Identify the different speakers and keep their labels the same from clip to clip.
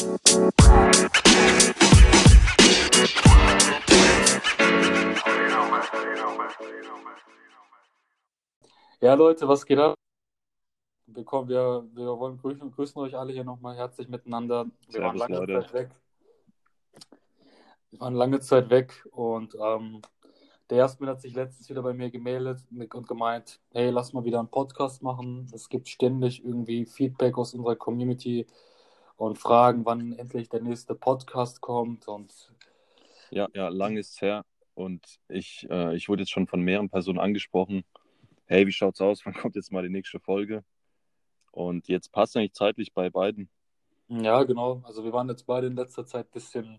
Speaker 1: Ja, Leute, was geht ab? Willkommen, wir, wir wollen grüßen, grüßen euch alle hier nochmal herzlich miteinander. Wir waren
Speaker 2: Servus,
Speaker 1: lange
Speaker 2: Leute.
Speaker 1: Zeit weg. Wir waren lange Zeit weg und ähm, der Jasmin hat sich letztens wieder bei mir gemeldet und gemeint, hey, lass mal wieder einen Podcast machen. Es gibt ständig irgendwie Feedback aus unserer Community und Fragen, wann endlich der nächste Podcast kommt und
Speaker 2: Ja, ja, lang ist's her. Und ich, äh, ich wurde jetzt schon von mehreren Personen angesprochen. Hey, wie schaut's aus? Wann kommt jetzt mal die nächste Folge? Und jetzt passt eigentlich zeitlich bei beiden.
Speaker 1: Ja, genau. Also wir waren jetzt beide in letzter Zeit ein bisschen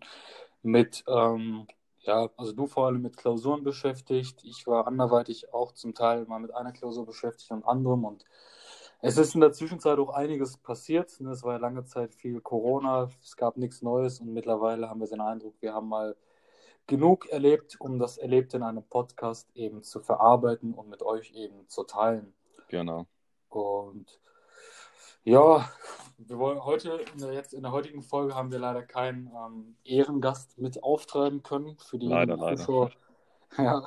Speaker 1: mit, ähm, ja, also du vor allem mit Klausuren beschäftigt. Ich war anderweitig auch zum Teil mal mit einer Klausur beschäftigt und anderem. Und es ist in der Zwischenzeit auch einiges passiert. ne? Es war ja lange Zeit viel Corona, es gab nichts Neues und mittlerweile haben wir den Eindruck, wir haben mal genug erlebt, um das Erlebte in einem Podcast eben zu verarbeiten und mit euch eben zu teilen.
Speaker 2: Genau.
Speaker 1: Und ja, wir wollen heute, in der, jetzt in der heutigen Folge haben wir leider keinen ähm, Ehrengast mit auftreiben können für die
Speaker 2: Leider, leider.
Speaker 1: Zuschauer. Ja,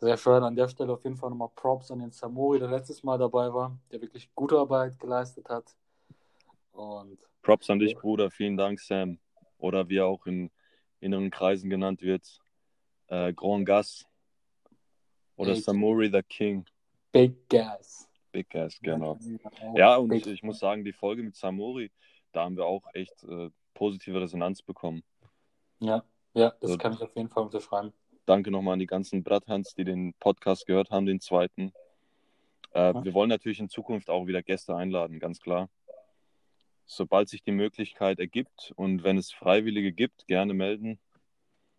Speaker 1: sehr schön. An der Stelle auf jeden Fall nochmal Props an den Samori, der letztes Mal dabei war, der wirklich gute Arbeit geleistet hat. Und
Speaker 2: Props an dich, Bruder. Vielen Dank, Sam. Oder wie er auch in inneren Kreisen genannt wird, äh, Grand Gas. Oder
Speaker 1: Ey.
Speaker 2: Samuri the King.
Speaker 1: Big Gas.
Speaker 2: Big Gas, genau.
Speaker 1: Ja,
Speaker 2: und
Speaker 1: Big
Speaker 2: ich, ich muss sagen, die Folge mit Samuri, da haben wir auch echt äh, positive Resonanz bekommen.
Speaker 1: Ja, ja, das
Speaker 2: Also-
Speaker 1: kann ich auf jeden Fall unterschreiben.
Speaker 2: Danke nochmal an die ganzen Bratthans, die den Podcast gehört haben, den zweiten. Äh,
Speaker 1: Ja.
Speaker 2: Wir wollen natürlich in Zukunft auch wieder Gäste einladen, ganz klar. Sobald sich die Möglichkeit ergibt und wenn es Freiwillige gibt, gerne melden.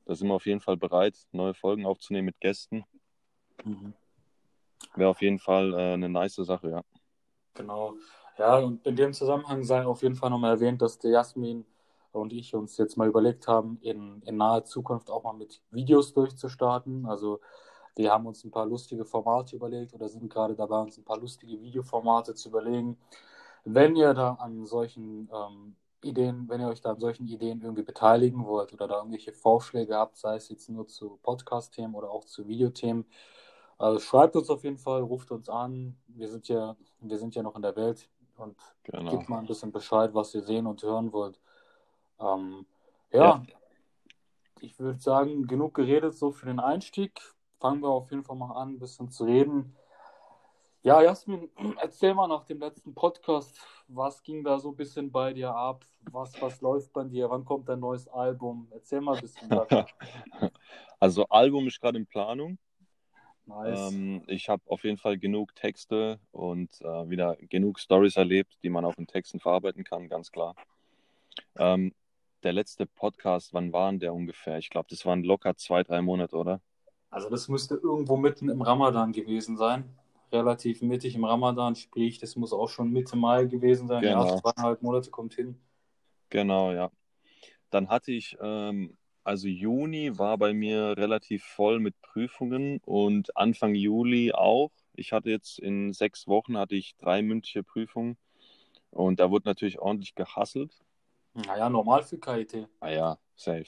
Speaker 2: Da sind wir auf jeden Fall bereit, neue Folgen aufzunehmen mit Gästen.
Speaker 1: Mhm.
Speaker 2: Wäre auf jeden Fall äh, eine nice Sache, ja.
Speaker 1: Genau. Ja, und in dem Zusammenhang sei auf jeden Fall nochmal erwähnt, dass der Jasmin und ich uns jetzt mal überlegt haben, in, in naher Zukunft auch mal mit Videos durchzustarten. Also wir haben uns ein paar lustige Formate überlegt oder sind gerade dabei, uns ein paar lustige Videoformate zu überlegen. Wenn ihr da an solchen ähm, Ideen, wenn ihr euch da an solchen Ideen irgendwie beteiligen wollt oder da irgendwelche Vorschläge habt, sei es jetzt nur zu Podcast-Themen oder auch zu Videothemen, also schreibt uns auf jeden Fall, ruft uns an. Wir sind ja, wir sind ja noch in der Welt und
Speaker 2: Genau.
Speaker 1: gebt mal ein bisschen Bescheid, was ihr sehen und hören wollt. Ähm, ja,
Speaker 2: Ja.
Speaker 1: ich würde sagen, genug geredet so für den Einstieg. Fangen wir auf jeden Fall mal an, ein bisschen zu reden. Ja, Jasmin, erzähl mal nach dem letzten Podcast, was ging da so ein bisschen bei dir ab? Was, was läuft bei dir? Wann kommt dein neues Album? Erzähl mal ein bisschen. Sascha.
Speaker 2: Also Album ist gerade in Planung.
Speaker 1: Nice.
Speaker 2: Ähm, ich habe auf jeden Fall genug Texte und äh, wieder genug Stories erlebt, die man auch in Texten verarbeiten kann, ganz klar. Ähm, der letzte Podcast, wann waren der ungefähr? Ich glaube, das waren locker zwei, drei Monate, oder?
Speaker 1: Also das müsste irgendwo mitten im Ramadan gewesen sein. Relativ mittig im Ramadan, sprich, das muss auch schon Mitte Mai gewesen sein. Ja,
Speaker 2: Genau.
Speaker 1: zweieinhalb Monate kommt hin.
Speaker 2: Genau, ja. Dann hatte ich, ähm, also Juni war bei mir relativ voll mit Prüfungen und Anfang Juli auch. Ich hatte jetzt in sechs Wochen hatte ich drei mündliche Prüfungen und da wurde natürlich ordentlich gehasselt.
Speaker 1: Naja, normal für KIT.
Speaker 2: Ah ja, safe.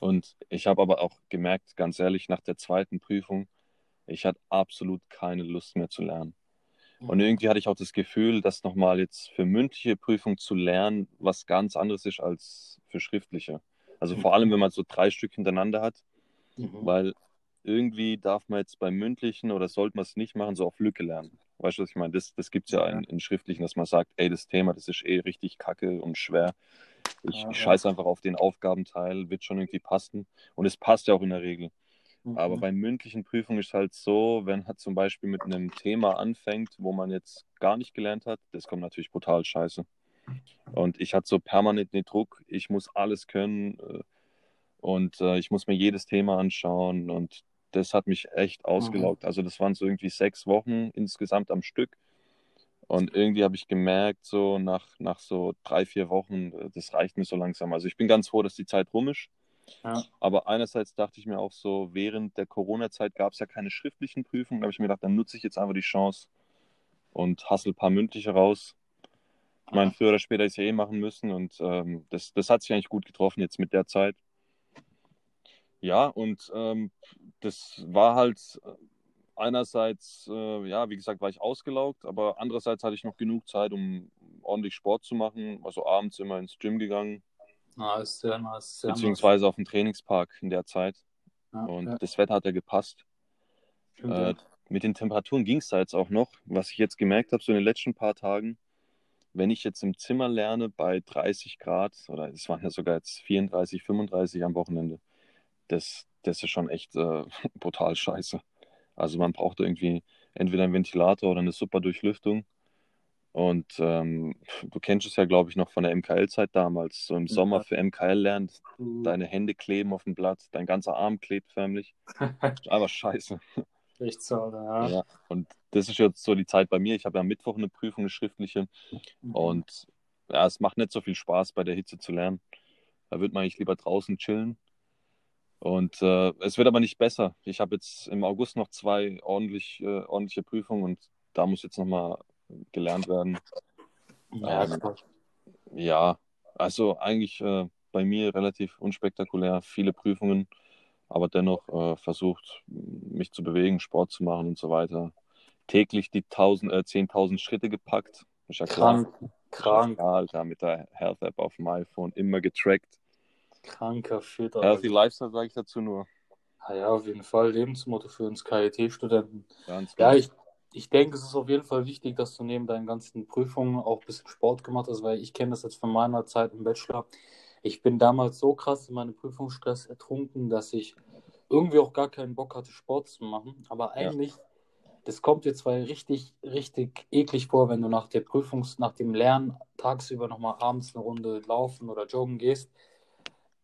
Speaker 2: Und ich habe aber auch gemerkt, ganz ehrlich, nach der zweiten Prüfung, ich hatte absolut keine Lust mehr zu lernen. Und irgendwie hatte ich auch das Gefühl, dass nochmal jetzt für mündliche Prüfung zu lernen, was ganz anderes ist als für schriftliche. Also vor allem, wenn man so drei Stück hintereinander hat,
Speaker 1: Mhm.
Speaker 2: weil irgendwie darf man jetzt beim mündlichen oder sollte man es nicht machen, so auf Lücke lernen. Weißt du, was ich meine? Das, das gibt es ja
Speaker 1: Ja.
Speaker 2: in, in schriftlichen, dass man sagt, ey, das Thema, das ist eh richtig kacke und schwer. Ich,
Speaker 1: Ja,
Speaker 2: ich
Speaker 1: ja.
Speaker 2: scheiße einfach auf den Aufgabenteil, wird schon irgendwie passen. Und es passt ja auch in der Regel.
Speaker 1: Mhm.
Speaker 2: Aber bei mündlichen Prüfungen ist halt so, wenn man zum Beispiel mit einem Thema anfängt, wo man jetzt gar nicht gelernt hat, das kommt natürlich brutal scheiße. Und ich hatte so permanent den Druck, ich muss alles können äh, und äh, ich muss mir jedes Thema anschauen und das hat mich echt ausgelaugt. Also das waren so irgendwie sechs Wochen insgesamt am Stück. Und irgendwie habe ich gemerkt, so nach, nach so drei, vier Wochen, äh, das reicht mir so langsam. Also ich bin ganz froh, dass die Zeit rum ist.
Speaker 1: Ja.
Speaker 2: Aber einerseits dachte ich mir auch so, während der Corona-Zeit gab es ja keine schriftlichen Prüfungen. Da habe ich mir gedacht, dann nutze ich jetzt einfach die Chance und hassel ein paar mündliche raus. Ich meine, früher oder später ist ja eh machen müssen und ähm, das, das hat sich eigentlich gut getroffen jetzt mit der Zeit. Ja, und ähm, das war halt einerseits, äh, ja, wie gesagt, war ich ausgelaugt, aber andererseits hatte ich noch genug Zeit, um ordentlich Sport zu machen. Also abends immer ins Gym gegangen.
Speaker 1: Nice, sehr nice. Sehr
Speaker 2: beziehungsweise nice. auf den Trainingspark in der Zeit.
Speaker 1: Ja,
Speaker 2: und
Speaker 1: ja.
Speaker 2: das Wetter hat ja gepasst. Äh, mit den Temperaturen ging es da jetzt auch noch. Was ich jetzt gemerkt habe, so in den letzten paar Tagen, wenn ich jetzt im Zimmer lerne bei 30 Grad, oder es waren ja sogar jetzt 34, 35 am Wochenende, das, das ist schon echt äh, brutal scheiße. Also man braucht irgendwie entweder einen Ventilator oder eine super Durchlüftung. Und ähm, du kennst es ja, glaube ich, noch von der MKL-Zeit damals. So im Sommer für MKL lernt,
Speaker 1: Du-
Speaker 2: deine Hände kleben auf dem Blatt, dein ganzer Arm klebt förmlich. Aber scheiße.
Speaker 1: Echt so, ja.
Speaker 2: Ja. Und das ist jetzt so die Zeit bei mir. Ich habe ja am Mittwoch eine Prüfung, eine schriftliche.
Speaker 1: Mhm.
Speaker 2: Und ja, es macht nicht so viel Spaß, bei der Hitze zu lernen. Da wird man eigentlich lieber draußen chillen. Und äh, es wird aber nicht besser. Ich habe jetzt im August noch zwei ordentlich, äh, ordentliche Prüfungen und da muss jetzt nochmal gelernt werden.
Speaker 1: Ja,
Speaker 2: Ähm. Ja, also eigentlich äh, bei mir relativ unspektakulär, viele Prüfungen, aber dennoch äh, versucht, mich zu bewegen, Sport zu machen und so weiter. Täglich die 1000, äh, 10.000 Schritte gepackt. Ist ja.
Speaker 1: Krank, krank,
Speaker 2: Ja, Alter, mit der Health App auf dem iPhone immer getrackt.
Speaker 1: Kranker Shit.
Speaker 2: Healthy
Speaker 1: Alter.
Speaker 2: Lifestyle sage ich dazu nur.
Speaker 1: Ja, ja, auf jeden Fall Lebensmotto für uns KIT-Studenten.
Speaker 2: Ganz
Speaker 1: Ja,
Speaker 2: genau.
Speaker 1: ich, ich denke, es ist auf jeden Fall wichtig, dass du neben deinen ganzen Prüfungen auch ein bisschen Sport gemacht hast, weil ich kenne das jetzt von meiner Zeit im Bachelor. Ich bin damals so krass in meinem Prüfungsstress ertrunken, dass ich irgendwie auch gar keinen Bock hatte, Sport zu machen. Aber
Speaker 2: Ja.
Speaker 1: eigentlich, das kommt dir zwar richtig, richtig eklig vor, wenn du nach der Prüfungs-, nach dem Lernen tagsüber nochmal abends eine Runde laufen oder joggen gehst.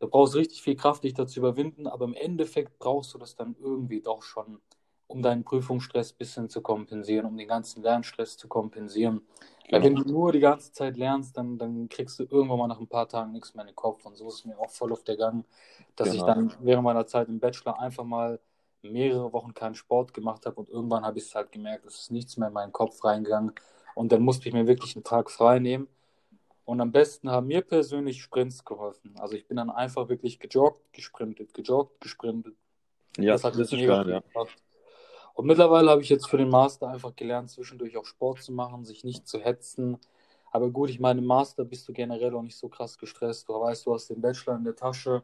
Speaker 1: Du brauchst richtig viel Kraft, dich dazu überwinden, aber im Endeffekt brauchst du das dann irgendwie doch schon, um deinen Prüfungsstress ein bisschen zu kompensieren, um den ganzen Lernstress zu kompensieren. Weil wenn
Speaker 2: Genau.
Speaker 1: du nur die ganze Zeit lernst, dann, dann kriegst du irgendwann mal nach ein paar Tagen nichts mehr in den Kopf. Und so ist es mir auch voll auf der Gang, dass ich
Speaker 2: Genau.
Speaker 1: dann während meiner Zeit im Bachelor einfach mal mehrere Wochen keinen Sport gemacht habe und irgendwann habe ich es halt gemerkt, es ist nichts mehr in meinen Kopf reingegangen. Und dann musste ich mir wirklich einen Tag frei nehmen. Und am besten haben mir persönlich Sprints geholfen. Also ich bin dann einfach wirklich gejoggt, gesprintet, gejoggt, gesprintet.
Speaker 2: Ja,
Speaker 1: das hat
Speaker 2: das
Speaker 1: mir
Speaker 2: ist
Speaker 1: viel
Speaker 2: ja.
Speaker 1: Und mittlerweile habe ich jetzt für den Master einfach gelernt, zwischendurch auch Sport zu machen, sich nicht zu hetzen. Aber gut, ich meine, im Master bist du generell auch nicht so krass gestresst. Du weißt, du hast den Bachelor in der Tasche.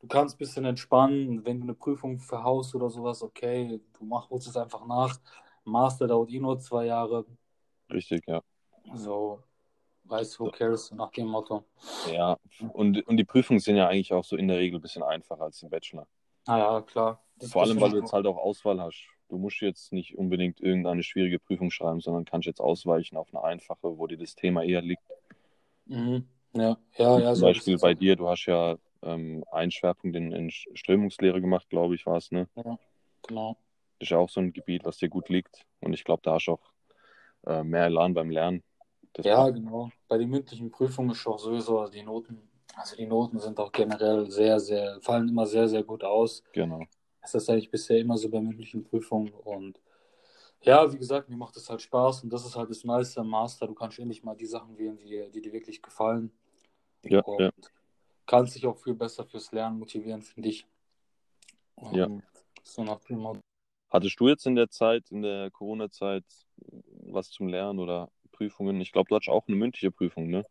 Speaker 1: Du kannst ein bisschen entspannen. Wenn du eine Prüfung verhaust oder sowas, okay, du mach, holst es einfach nach. Master dauert eh nur zwei Jahre.
Speaker 2: Richtig, ja.
Speaker 1: So, weißt du, who cares, nach dem Motto.
Speaker 2: Ja, und, und die Prüfungen sind ja eigentlich auch so in der Regel ein bisschen einfacher als im Bachelor.
Speaker 1: Naja, klar. Das,
Speaker 2: Vor allem, weil du jetzt halt auch Auswahl hast. Du musst jetzt nicht unbedingt irgendeine schwierige Prüfung schreiben, sondern kannst jetzt ausweichen auf eine einfache, wo dir das Thema eher liegt.
Speaker 1: Mhm. Ja, ja, ja.
Speaker 2: Zum
Speaker 1: so
Speaker 2: Beispiel bei dir, du hast ja ähm, einen Schwerpunkt in, in Strömungslehre gemacht, glaube ich, war es, ne?
Speaker 1: Ja, genau.
Speaker 2: Das ist ja auch so ein Gebiet, was dir gut liegt. Und ich glaube, da hast du auch äh, mehr Elan beim Lernen. Das
Speaker 1: Ja,
Speaker 2: passt.
Speaker 1: genau. Bei den mündlichen Prüfungen ist auch sowieso also die Noten, also die Noten sind auch generell sehr, sehr, fallen immer sehr, sehr gut aus.
Speaker 2: Genau.
Speaker 1: Das ist eigentlich bisher immer so bei mündlichen Prüfungen und ja, wie gesagt, mir macht es halt Spaß und das ist halt das Nice am Master. Du kannst endlich mal die Sachen wählen, die, die dir wirklich gefallen
Speaker 2: Ja,
Speaker 1: und
Speaker 2: ja.
Speaker 1: kannst dich auch viel besser fürs Lernen motivieren, finde ich.
Speaker 2: Ja.
Speaker 1: Ähm, So nach dem.
Speaker 2: Hattest du jetzt in der Zeit, in der Corona-Zeit, was zum Lernen oder Prüfungen? Ich glaube, du hattest auch eine mündliche Prüfung, ne?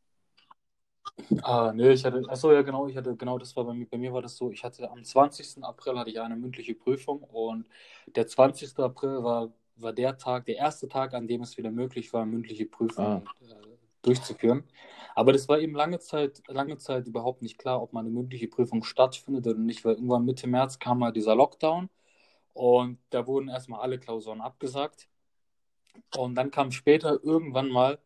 Speaker 1: Ah, nee, ich hatte, achso, ja, genau, ich hatte, genau, das war bei mir, bei mir war das so, ich hatte am 20. April hatte ich eine mündliche Prüfung und der 20. April war, war der Tag, der erste Tag, an dem es wieder möglich war, mündliche Prüfungen äh, durchzuführen. Aber das war eben lange Zeit, lange Zeit überhaupt nicht klar, ob meine mündliche Prüfung stattfindet oder nicht, weil irgendwann Mitte März kam mal dieser Lockdown und da wurden erstmal alle Klausuren abgesagt. Und dann kam später irgendwann mal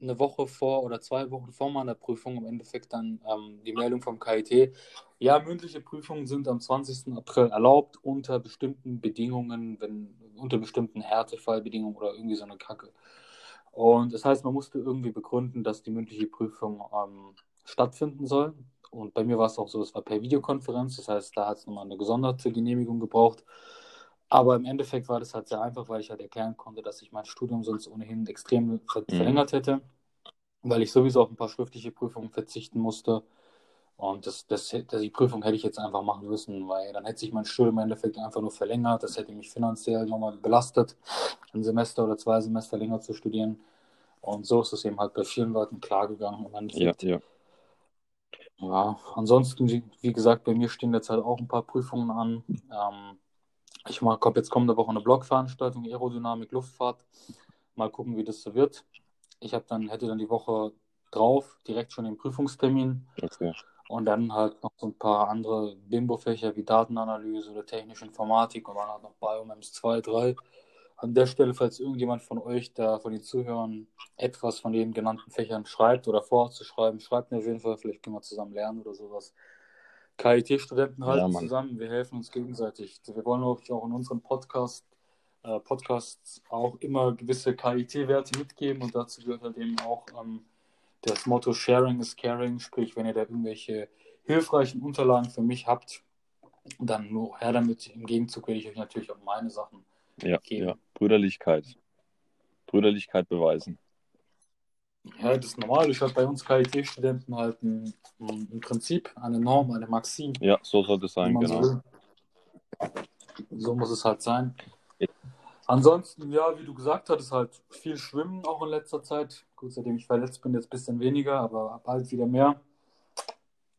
Speaker 1: eine Woche vor oder zwei Wochen vor meiner Prüfung im Endeffekt dann ähm, die Meldung vom KIT. Ja, mündliche Prüfungen sind am 20. April erlaubt unter bestimmten Bedingungen, wenn unter bestimmten Härtefallbedingungen oder irgendwie so eine Kacke. Und das heißt, man musste irgendwie begründen, dass die mündliche Prüfung ähm, stattfinden soll. Und bei mir war es auch so, es war per Videokonferenz, das heißt, da hat es nochmal eine gesonderte Genehmigung gebraucht. Aber im Endeffekt war das halt sehr einfach, weil ich halt erklären konnte, dass ich mein Studium sonst ohnehin extrem ver
Speaker 2: Mhm.
Speaker 1: verlängert hätte. weil ich sowieso auf ein paar schriftliche Prüfungen verzichten musste. Und das, das, die Prüfung hätte ich jetzt einfach machen müssen, weil dann hätte sich mein Studium im Endeffekt einfach nur verlängert. Das hätte mich finanziell nochmal belastet, ein Semester oder zwei Semester länger zu studieren. Und so ist es eben halt bei vielen Leuten klar gegangen. Im Endeffekt. Ja, ja. Ja, ansonsten, wie, wie gesagt, bei mir stehen jetzt halt auch ein paar Prüfungen an. Ähm, ich habe jetzt kommende Woche eine Blogveranstaltung, Aerodynamik, Luftfahrt. Mal gucken, wie das so wird. Ich habe dann, hätte dann die Woche drauf direkt schon den Prüfungstermin. Okay. Und dann halt noch so ein paar andere Bimbo-Fächer wie Datenanalyse oder technische Informatik und dann halt noch Biomems 2, 3. An der Stelle, falls irgendjemand von euch da von den Zuhörern etwas von den genannten Fächern schreibt oder vorhat zu schreiben, schreibt mir auf jeden Fall, vielleicht können wir zusammen lernen oder sowas. KIT-Studenten halten ja, zusammen, wir helfen uns gegenseitig. Wir wollen auch, auch in unserem Podcast, äh, Podcasts auch immer gewisse KIT-Werte mitgeben und dazu gehört halt eben auch ähm, das Motto Sharing is Caring, sprich, wenn ihr da irgendwelche hilfreichen Unterlagen für mich habt, dann nur her damit. Im Gegenzug werde ich euch natürlich auch meine Sachen
Speaker 2: ja, geben. Ja, Brüderlichkeit. Brüderlichkeit beweisen.
Speaker 1: Ja, das ist normal. Ich habe bei uns KIT-Studenten halt ein, ein, Prinzip, eine Norm, eine Maxim.
Speaker 2: Ja, so sollte es sein, genau. So,
Speaker 1: so, muss es halt sein. Ansonsten, ja, wie du gesagt hast, halt viel Schwimmen auch in letzter Zeit. Gut, seitdem ich verletzt bin, jetzt ein bisschen weniger, aber bald wieder mehr.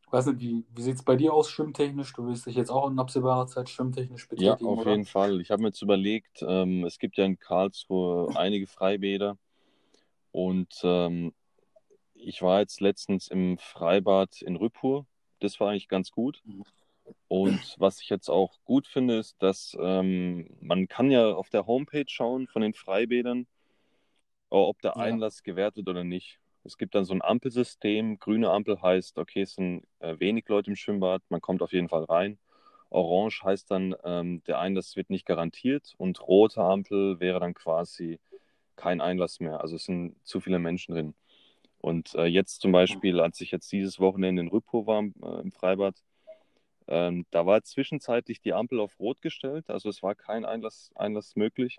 Speaker 1: Ich weiß nicht, wie, wie sieht es bei dir aus, schwimmtechnisch? Du willst dich jetzt auch in absehbarer Zeit schwimmtechnisch
Speaker 2: betätigen, Ja, auf oder? jeden Fall. Ich habe mir jetzt überlegt, ähm, es gibt ja in Karlsruhe einige Freibäder und ähm, ich war jetzt letztens im Freibad in Rüppur. Das war eigentlich ganz gut. Und was ich jetzt auch gut finde, ist, dass ähm, man kann ja auf der Homepage schauen von den Freibädern, ob der Einlass ja. gewährt wird oder nicht. Es gibt dann so ein Ampelsystem. Grüne Ampel heißt, okay, es sind äh, wenig Leute im Schwimmbad, man kommt auf jeden Fall rein. Orange heißt dann, ähm, der Einlass wird nicht garantiert. Und rote Ampel wäre dann quasi, kein Einlass mehr. Also es sind zu viele Menschen drin. Und äh, jetzt zum Beispiel, als ich jetzt dieses Wochenende in Rüppo war äh, im Freibad, ähm, da war zwischenzeitlich die Ampel auf Rot gestellt, also es war kein Einlass, Einlass möglich.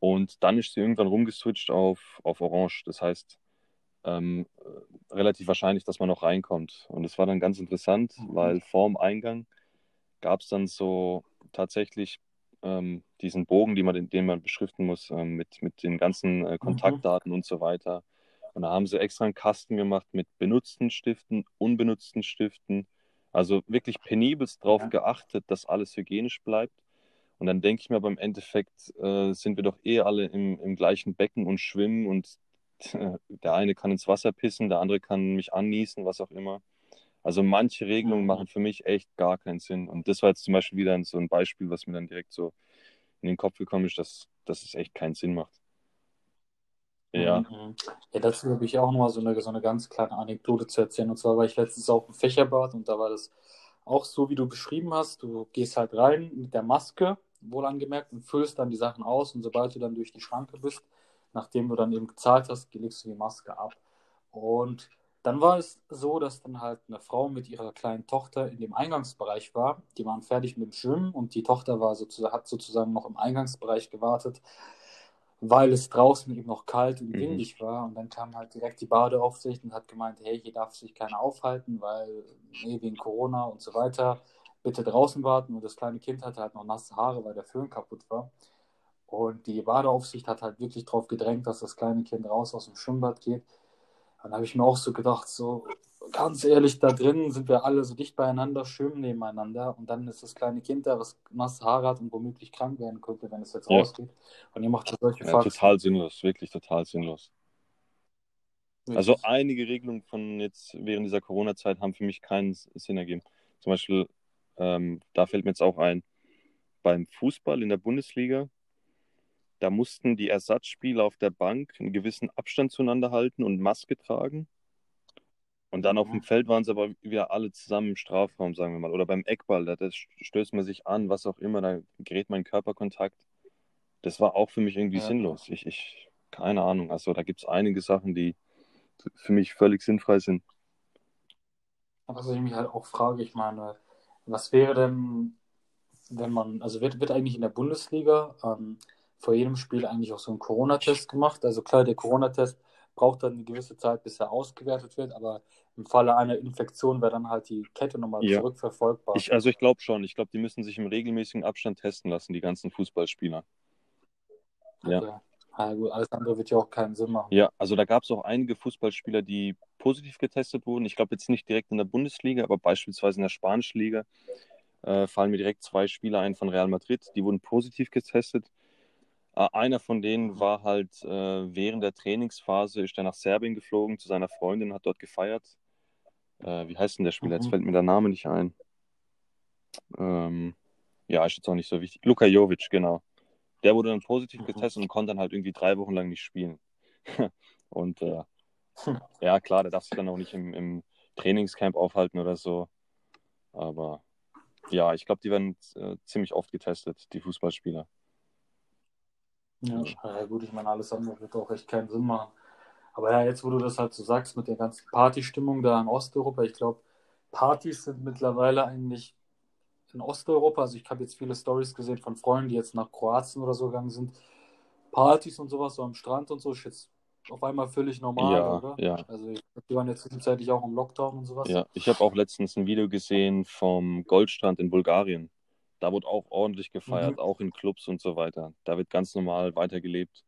Speaker 2: Und dann ist sie irgendwann rumgeswitcht auf, auf Orange. Das heißt, ähm, relativ wahrscheinlich, dass man noch reinkommt. Und es war dann ganz interessant, mhm. weil vorm Eingang gab es dann so tatsächlich ähm, diesen Bogen, den man, den man beschriften muss, ähm, mit, mit den ganzen äh, mhm. Kontaktdaten mhm. und so weiter. Und da haben sie extra einen Kasten gemacht mit benutzten Stiften, unbenutzten Stiften. Also wirklich penibelst darauf ja. geachtet, dass alles hygienisch bleibt. Und dann denke ich mir beim Endeffekt äh, sind wir doch eh alle im, im gleichen Becken und schwimmen und äh, der eine kann ins Wasser pissen, der andere kann mich anniesen, was auch immer. Also manche Regelungen mhm. machen für mich echt gar keinen Sinn. Und das war jetzt zum Beispiel wieder so ein Beispiel, was mir dann direkt so in den Kopf gekommen ist, dass, dass es echt keinen Sinn macht.
Speaker 1: Ja. Mhm. Ja, dazu habe ich auch nochmal so eine, so eine ganz kleine Anekdote zu erzählen. Und zwar war ich letztens auch im Fächerbad und da war das auch so, wie du beschrieben hast. Du gehst halt rein mit der Maske, wohl angemerkt, und füllst dann die Sachen aus. Und sobald du dann durch die Schranke bist, nachdem du dann eben gezahlt hast, legst du die Maske ab. Und dann war es so, dass dann halt eine Frau mit ihrer kleinen Tochter in dem Eingangsbereich war. Die waren fertig mit dem Schwimmen und die Tochter war sozusagen, hat sozusagen noch im Eingangsbereich gewartet, weil es draußen eben noch kalt und mhm. windig mhm. war. Und dann kam halt direkt die Badeaufsicht und hat gemeint, hey, hier darf sich keiner aufhalten, weil nee, wegen Corona und so weiter. Bitte draußen warten. Und das kleine Kind hatte halt noch nasse Haare, weil der Föhn kaputt war. Und die Badeaufsicht hat halt wirklich darauf gedrängt, dass das kleine Kind raus aus dem Schwimmbad geht. Dann habe ich mir auch so gedacht, so ganz ehrlich, da drin sind wir alle so dicht beieinander, schwimmen nebeneinander und dann ist das kleine Kind da, was nasse Haare hat und womöglich krank werden könnte, wenn es jetzt ja. rausgeht. Und ihr macht solche
Speaker 2: ja, Faxen. Total sinnlos, wirklich total sinnlos. Wirklich? Also einige Regelungen von jetzt während dieser Corona-Zeit haben für mich keinen Sinn ergeben. Zum Beispiel, ähm, da fällt mir jetzt auch ein, beim Fußball in der Bundesliga da mussten die Ersatzspieler auf der Bank einen gewissen Abstand zueinander halten und Maske tragen. Und dann auf dem mhm. Feld waren sie aber wieder alle zusammen im Strafraum, sagen wir mal. Oder beim Eckball, da stößt man sich an, was auch immer, da gerät mein Körperkontakt. Das war auch für mich irgendwie ja. sinnlos. Ich, ich, keine Ahnung. Also da gibt es einige Sachen, die für mich völlig sinnfrei sind.
Speaker 1: Was ich mich halt auch frage, ich meine, was wäre denn, wenn man, also wird, wird eigentlich in der Bundesliga ähm, vor jedem Spiel eigentlich auch so einen Corona-Test gemacht. Also klar, der Corona-Test braucht dann eine gewisse Zeit, bis er ausgewertet wird, aber im Falle einer Infektion wäre dann halt die Kette nochmal
Speaker 2: Ja.
Speaker 1: zurückverfolgbar.
Speaker 2: Ich, also ich glaube schon. Ich glaube, die müssen sich im regelmäßigen Abstand testen lassen, die ganzen Fußballspieler. Ja.
Speaker 1: Okay. Ja, gut, alles andere wird ja auch keinen Sinn machen.
Speaker 2: Ja, also da gab es auch einige Fußballspieler, die positiv getestet wurden. Ich glaube jetzt nicht direkt in der Bundesliga, aber beispielsweise in der spanischen Liga äh, fallen mir direkt zwei Spieler ein von Real Madrid, die wurden positiv getestet. Äh, einer von denen war halt äh, während der Trainingsphase, ist er nach Serbien geflogen zu seiner Freundin, hat dort gefeiert. Äh, wie heißt denn der Spieler? Jetzt
Speaker 1: Mhm.
Speaker 2: fällt mir der Name nicht ein. Ähm, ja, ist jetzt auch nicht so wichtig. Luka Jovic, genau. Der wurde dann positiv
Speaker 1: Mhm.
Speaker 2: getestet und konnte dann halt irgendwie drei Wochen lang nicht spielen. und äh,
Speaker 1: Hm.
Speaker 2: ja, klar, der darf sich dann auch nicht im, im Trainingscamp aufhalten oder so. Aber ja, ich glaube, die werden äh, ziemlich oft getestet, die Fußballspieler.
Speaker 1: Ja, ja gut, ich meine, alles andere wird auch echt keinen Sinn machen. Aber ja, jetzt, wo du das halt so sagst mit der ganzen Partystimmung da in Osteuropa, ich glaube, Partys sind mittlerweile eigentlich in Osteuropa, also ich habe jetzt viele Stories gesehen von Freunden, die jetzt nach Kroatien oder so gegangen sind. Partys und sowas, so am Strand und so, ist jetzt auf einmal völlig normal,
Speaker 2: Ja,
Speaker 1: oder?
Speaker 2: ja.
Speaker 1: Also die waren jetzt zwischenzeitlich auch im Lockdown und sowas.
Speaker 2: Ja, ich habe auch letztens ein Video gesehen vom Goldstrand in Bulgarien. Da wurde auch ordentlich gefeiert,
Speaker 1: Mhm.
Speaker 2: auch in Clubs und so weiter. Da wird ganz normal weitergelebt.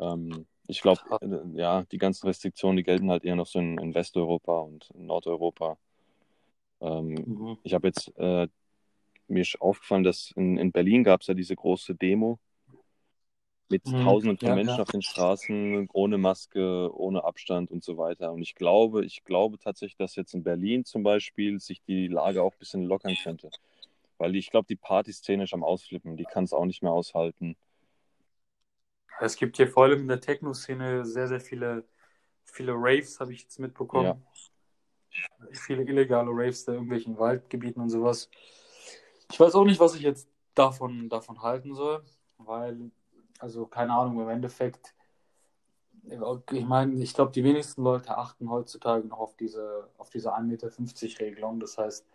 Speaker 2: Ähm, ich glaube,
Speaker 1: Krass.
Speaker 2: ja, die ganzen Restriktionen, die gelten halt eher noch so in, in Westeuropa und in Nordeuropa. Ähm,
Speaker 1: Mhm.
Speaker 2: ich habe jetzt, äh, mir ist aufgefallen, dass in, in Berlin gab es ja diese große Demo mit
Speaker 1: Mhm.
Speaker 2: Tausenden von
Speaker 1: Ja,
Speaker 2: Menschen
Speaker 1: ja.
Speaker 2: auf den Straßen, ohne Maske, ohne Abstand und so weiter. Und ich glaube, ich glaube tatsächlich, dass jetzt in Berlin zum Beispiel sich die Lage auch ein bisschen lockern könnte. Weil ich glaube, die Partyszene ist am Ausflippen, die kann es auch nicht mehr aushalten.
Speaker 1: Es gibt hier vor allem in der Techno-Szene sehr, sehr viele, viele Raves, habe ich jetzt mitbekommen. Viele illegale Raves da in irgendwelchen Waldgebieten und sowas. Ich weiß auch nicht, was ich jetzt davon, davon halten soll, weil, also keine Ahnung, im Endeffekt, ich meine, ich glaube, die wenigsten Leute achten heutzutage noch auf diese, auf diese 1,50 Meter Regelung. Das heißt,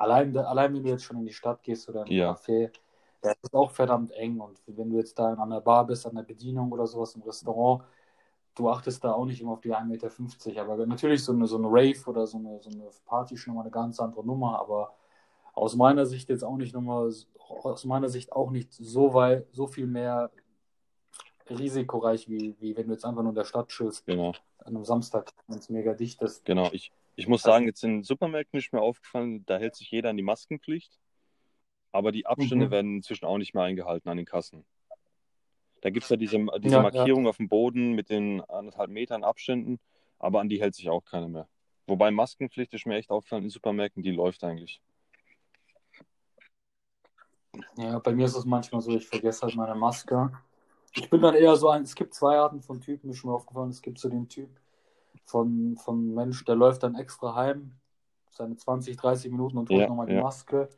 Speaker 1: allein, allein wenn du jetzt schon in die Stadt gehst oder in ein
Speaker 2: Ja.
Speaker 1: Café, das ist auch verdammt eng. Und wenn du jetzt da an der Bar bist, an der Bedienung oder sowas im Restaurant, du achtest da auch nicht immer auf die 1,50 Meter. Aber natürlich so eine, so eine Rave oder so eine, so eine Party schon mal eine ganz andere Nummer. Aber aus meiner Sicht jetzt auch nicht nochmal, aus meiner Sicht auch nicht so weit, so viel mehr risikoreich, wie, wie wenn du jetzt einfach nur in der Stadt chillst
Speaker 2: Genau,
Speaker 1: an einem Samstag, wenn es mega dicht ist.
Speaker 2: genau. Ich, ich muss sagen, jetzt in Supermärkten ist mir aufgefallen, da hält sich jeder an die Maskenpflicht. Aber die Abstände
Speaker 1: Mhm.
Speaker 2: werden inzwischen auch nicht mehr eingehalten an den Kassen. Da gibt es ja diese, diese
Speaker 1: Ja, ja.
Speaker 2: Markierung auf dem Boden mit den anderthalb Metern Abständen, aber an die hält sich auch keiner mehr. Wobei Maskenpflicht ist mir echt aufgefallen in Supermärkten, die läuft eigentlich.
Speaker 1: Ja, bei mir ist es manchmal so, ich vergesse halt meine Maske. Ich bin dann eher so ein, es gibt zwei Arten von Typen, ist schon mal aufgefallen. Es gibt so den Typ von, von Mensch, der läuft dann extra heim, seine 20, 30 Minuten und holt
Speaker 2: Ja,
Speaker 1: nochmal die
Speaker 2: ja.
Speaker 1: Maske.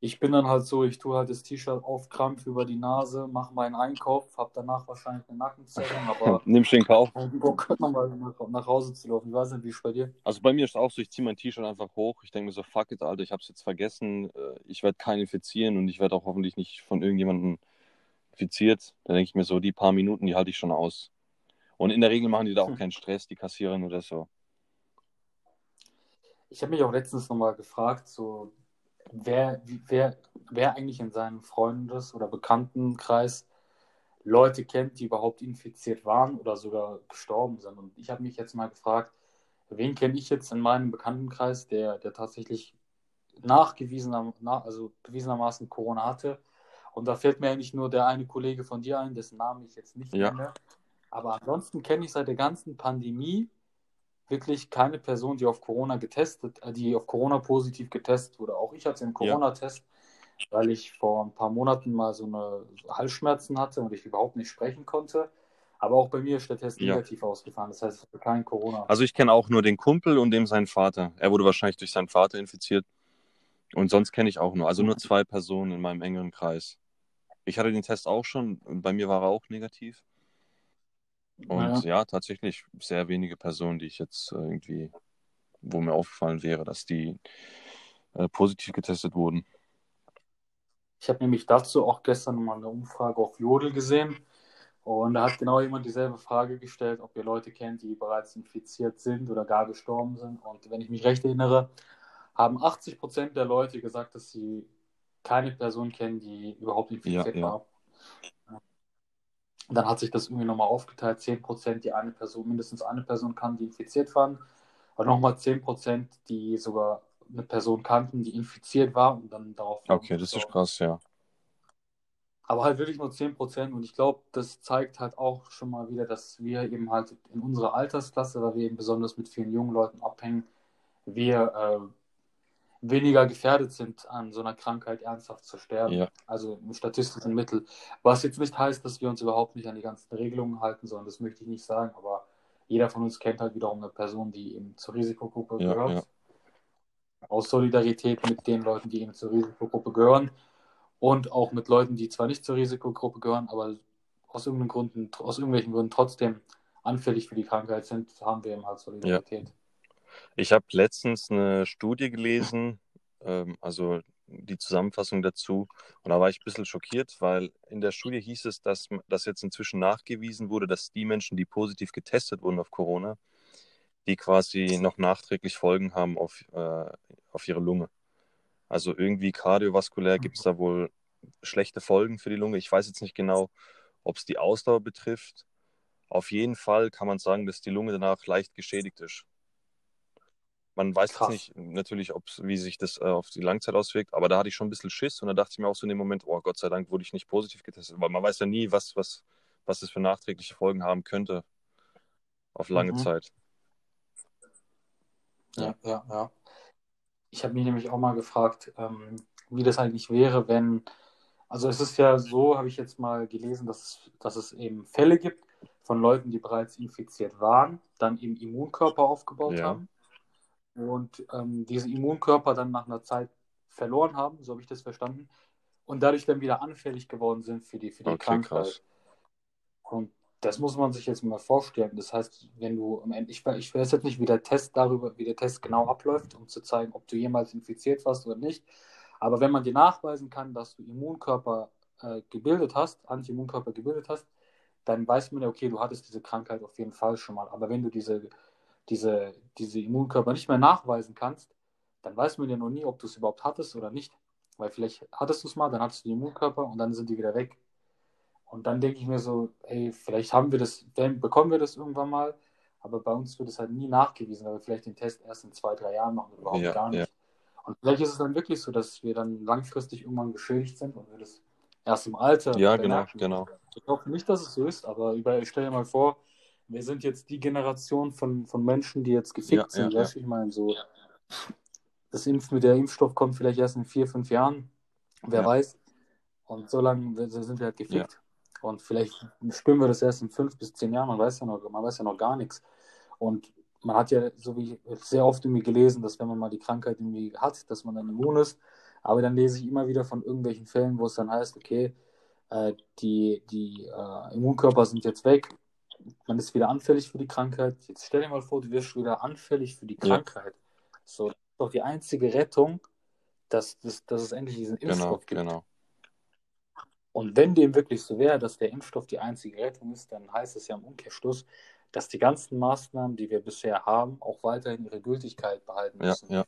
Speaker 1: Ich bin dann halt so, ich tue halt das T-Shirt auf Krampf über die Nase, mache meinen Einkauf, habe danach wahrscheinlich eine Nackenzerrung, aber
Speaker 2: Nimmst du den Kauf?
Speaker 1: Bock nach, Hause zu laufen. Ich weiß nicht, wie es bei dir.
Speaker 2: Also bei mir ist es auch so, ich ziehe mein T-Shirt einfach hoch. Ich denke mir so, fuck it, Alter, ich hab's jetzt vergessen. Äh, Ich werde keinen infizieren und ich werde auch hoffentlich nicht von irgendjemandem infiziert. Da denke ich mir so, die paar Minuten, die halte ich schon aus. Und in der Regel machen die da auch
Speaker 1: Hm.
Speaker 2: keinen Stress, die Kassiererin oder so.
Speaker 1: Ich habe mich auch letztens nochmal gefragt, so wer, wer, wer eigentlich in seinem Freundes- oder Bekanntenkreis Leute kennt, die überhaupt infiziert waren oder sogar gestorben sind. Und ich habe mich jetzt mal gefragt, wen kenne ich jetzt in meinem Bekanntenkreis, der, der tatsächlich nachgewiesener, nach, also bewiesenermaßen Corona hatte. Und da fällt mir eigentlich nur der eine Kollege von dir ein, dessen Namen ich jetzt nicht
Speaker 2: Ja.
Speaker 1: nenne. Aber ansonsten kenne ich seit der ganzen Pandemie wirklich keine Person, die auf Corona getestet, äh, die auf Corona positiv getestet wurde. Auch ich hatte einen Corona-Test, weil ich vor ein paar Monaten mal so eine Halsschmerzen hatte und ich überhaupt nicht sprechen konnte. Aber auch bei mir ist der Test
Speaker 2: Ja.
Speaker 1: negativ ausgefallen. Das heißt, kein Corona.
Speaker 2: Also ich kenne auch nur den Kumpel und dem seinen Vater. Er wurde wahrscheinlich durch seinen Vater infiziert. Und sonst kenne ich auch nur, also nur zwei Personen in meinem engeren Kreis. Ich hatte den Test auch schon, und bei mir war er auch negativ. Und ja, tatsächlich sehr wenige Personen, die ich jetzt äh, irgendwie, wo mir aufgefallen wäre, dass die äh, positiv getestet wurden.
Speaker 1: Ich habe nämlich dazu auch gestern mal eine Umfrage auf Jodel gesehen. Und da hat genau jemand dieselbe Frage gestellt, ob ihr Leute kennt, die bereits infiziert sind oder gar gestorben sind. Und wenn ich mich recht erinnere, haben 80 Prozent der Leute gesagt, dass sie keine Person kennen, die überhaupt infiziert
Speaker 2: Ja, ja.
Speaker 1: Dann hat sich das irgendwie nochmal aufgeteilt. 10 Prozent, die eine Person, mindestens eine Person kannten, die infiziert waren. Und nochmal 10 Prozent, die sogar eine Person kannten, die infiziert war und dann darauf
Speaker 2: Okay, das ist krass, ja.
Speaker 1: Aber halt wirklich nur 10 Prozent. Und ich glaube, das zeigt halt auch schon mal wieder, dass wir eben halt in unserer Altersklasse, weil wir eben besonders mit vielen jungen Leuten abhängen, wir äh, weniger gefährdet sind, an so einer Krankheit ernsthaft zu sterben.
Speaker 2: Ja.
Speaker 1: Also im statistischen Mittel. Was jetzt nicht heißt, dass wir uns überhaupt nicht an die ganzen Regelungen halten, sondern das möchte ich nicht sagen. Aber jeder von uns kennt halt wiederum eine Person, die eben zur Risikogruppe
Speaker 2: Ja,
Speaker 1: gehört.
Speaker 2: ja.
Speaker 1: Aus Solidarität mit den Leuten, die eben zur Risikogruppe gehören. Und auch mit Leuten, die zwar nicht zur Risikogruppe gehören, aber aus irgendeinen Gründen, aus irgendwelchen Gründen trotzdem anfällig für die Krankheit sind, haben wir eben halt Solidarität.
Speaker 2: Ich habe letztens eine Studie gelesen, ähm, also die Zusammenfassung dazu, und da war ich ein bisschen schockiert, weil in der Studie hieß es, dass, dass jetzt inzwischen nachgewiesen wurde, dass die Menschen, die positiv getestet wurden auf Corona, die quasi noch nachträglich Folgen haben auf, äh, auf ihre Lunge. Also irgendwie kardiovaskulär gibt es da wohl schlechte Folgen für die Lunge. Ich weiß jetzt nicht genau, ob es die Ausdauer betrifft. Auf jeden Fall kann man sagen, dass die Lunge danach leicht geschädigt ist. Man weiß
Speaker 1: Krass.
Speaker 2: jetzt nicht natürlich, ob's, wie sich das äh, auf die Langzeit auswirkt, aber da hatte ich schon ein bisschen Schiss und da dachte ich mir auch so in dem Moment, oh Gott sei Dank wurde ich nicht positiv getestet, weil man weiß ja nie, was, was, was es für nachträgliche Folgen haben könnte auf lange
Speaker 1: Mhm.
Speaker 2: Zeit.
Speaker 1: Ja, ja, ja. Ich habe mich nämlich auch mal gefragt, ähm, wie das eigentlich wäre, wenn, also es ist ja so, habe ich jetzt mal gelesen, dass es, dass es eben Fälle gibt von Leuten, die bereits infiziert waren, dann eben Immunkörper aufgebaut
Speaker 2: Ja.
Speaker 1: haben und ähm, diese Immunkörper dann nach einer Zeit verloren haben, so habe ich das verstanden, und dadurch dann wieder anfällig geworden sind für die, für die
Speaker 2: Okay,
Speaker 1: Krankheit.
Speaker 2: krass.
Speaker 1: Und das muss man sich jetzt mal vorstellen. Das heißt, wenn du am Ende, ich, ich weiß jetzt nicht, wie der Test darüber, wie der Test genau abläuft, um zu zeigen, ob du jemals infiziert warst oder nicht. Aber wenn man dir nachweisen kann, dass du Immunkörper äh, gebildet hast, Anti-Immunkörper gebildet hast, dann weiß man ja, okay, du hattest diese Krankheit auf jeden Fall schon mal. Aber wenn du diese, diese, diese Immunkörper nicht mehr nachweisen kannst, dann weiß man ja noch nie, ob du es überhaupt hattest oder nicht. Weil vielleicht hattest du es mal, dann hattest du die Immunkörper und dann sind die wieder weg. Und dann denke ich mir so, ey, vielleicht haben wir das, dann bekommen wir das irgendwann mal, aber bei uns wird es halt nie nachgewiesen, weil wir vielleicht den Test erst in zwei, drei Jahren machen oder überhaupt
Speaker 2: Ja,
Speaker 1: gar nicht.
Speaker 2: ja.
Speaker 1: Und vielleicht ist es dann wirklich so, dass wir dann langfristig irgendwann geschädigt sind und wir das erst im Alter
Speaker 2: Ja, genau, genau.
Speaker 1: Ich hoffe nicht, dass es so ist, aber stelle dir mal vor, wir sind jetzt die Generation von, von Menschen, die jetzt gefickt
Speaker 2: Ja,
Speaker 1: sind.
Speaker 2: ja,
Speaker 1: weißt du, ich meine, so, das Impf mit der Impfstoff kommt vielleicht erst in vier, fünf Jahren. Wer
Speaker 2: Ja.
Speaker 1: weiß. Und so lange sind wir halt gefickt. Und vielleicht spüren wir das erst in fünf bis zehn Jahren. Man weiß ja noch, man weiß ja noch gar nichts. Und man hat ja, so wie sehr oft irgendwie gelesen, dass wenn man mal die Krankheit irgendwie hat, dass man dann immun ist. Aber dann lese ich immer wieder von irgendwelchen Fällen, wo es dann heißt, okay, äh, die, die äh, Immunkörper sind jetzt weg, man ist wieder anfällig für die Krankheit. Jetzt stell dir mal vor, du wirst wieder anfällig für die
Speaker 2: Ja.
Speaker 1: Krankheit. So, das ist doch die einzige Rettung, dass, dass, dass es endlich diesen
Speaker 2: Genau,
Speaker 1: Impfstoff gibt.
Speaker 2: genau.
Speaker 1: Und wenn dem wirklich so wäre, dass der Impfstoff die einzige Rettung ist, dann heißt es ja im Umkehrschluss, dass die ganzen Maßnahmen, die wir bisher haben, auch weiterhin ihre Gültigkeit behalten
Speaker 2: Ja,
Speaker 1: müssen.
Speaker 2: ja.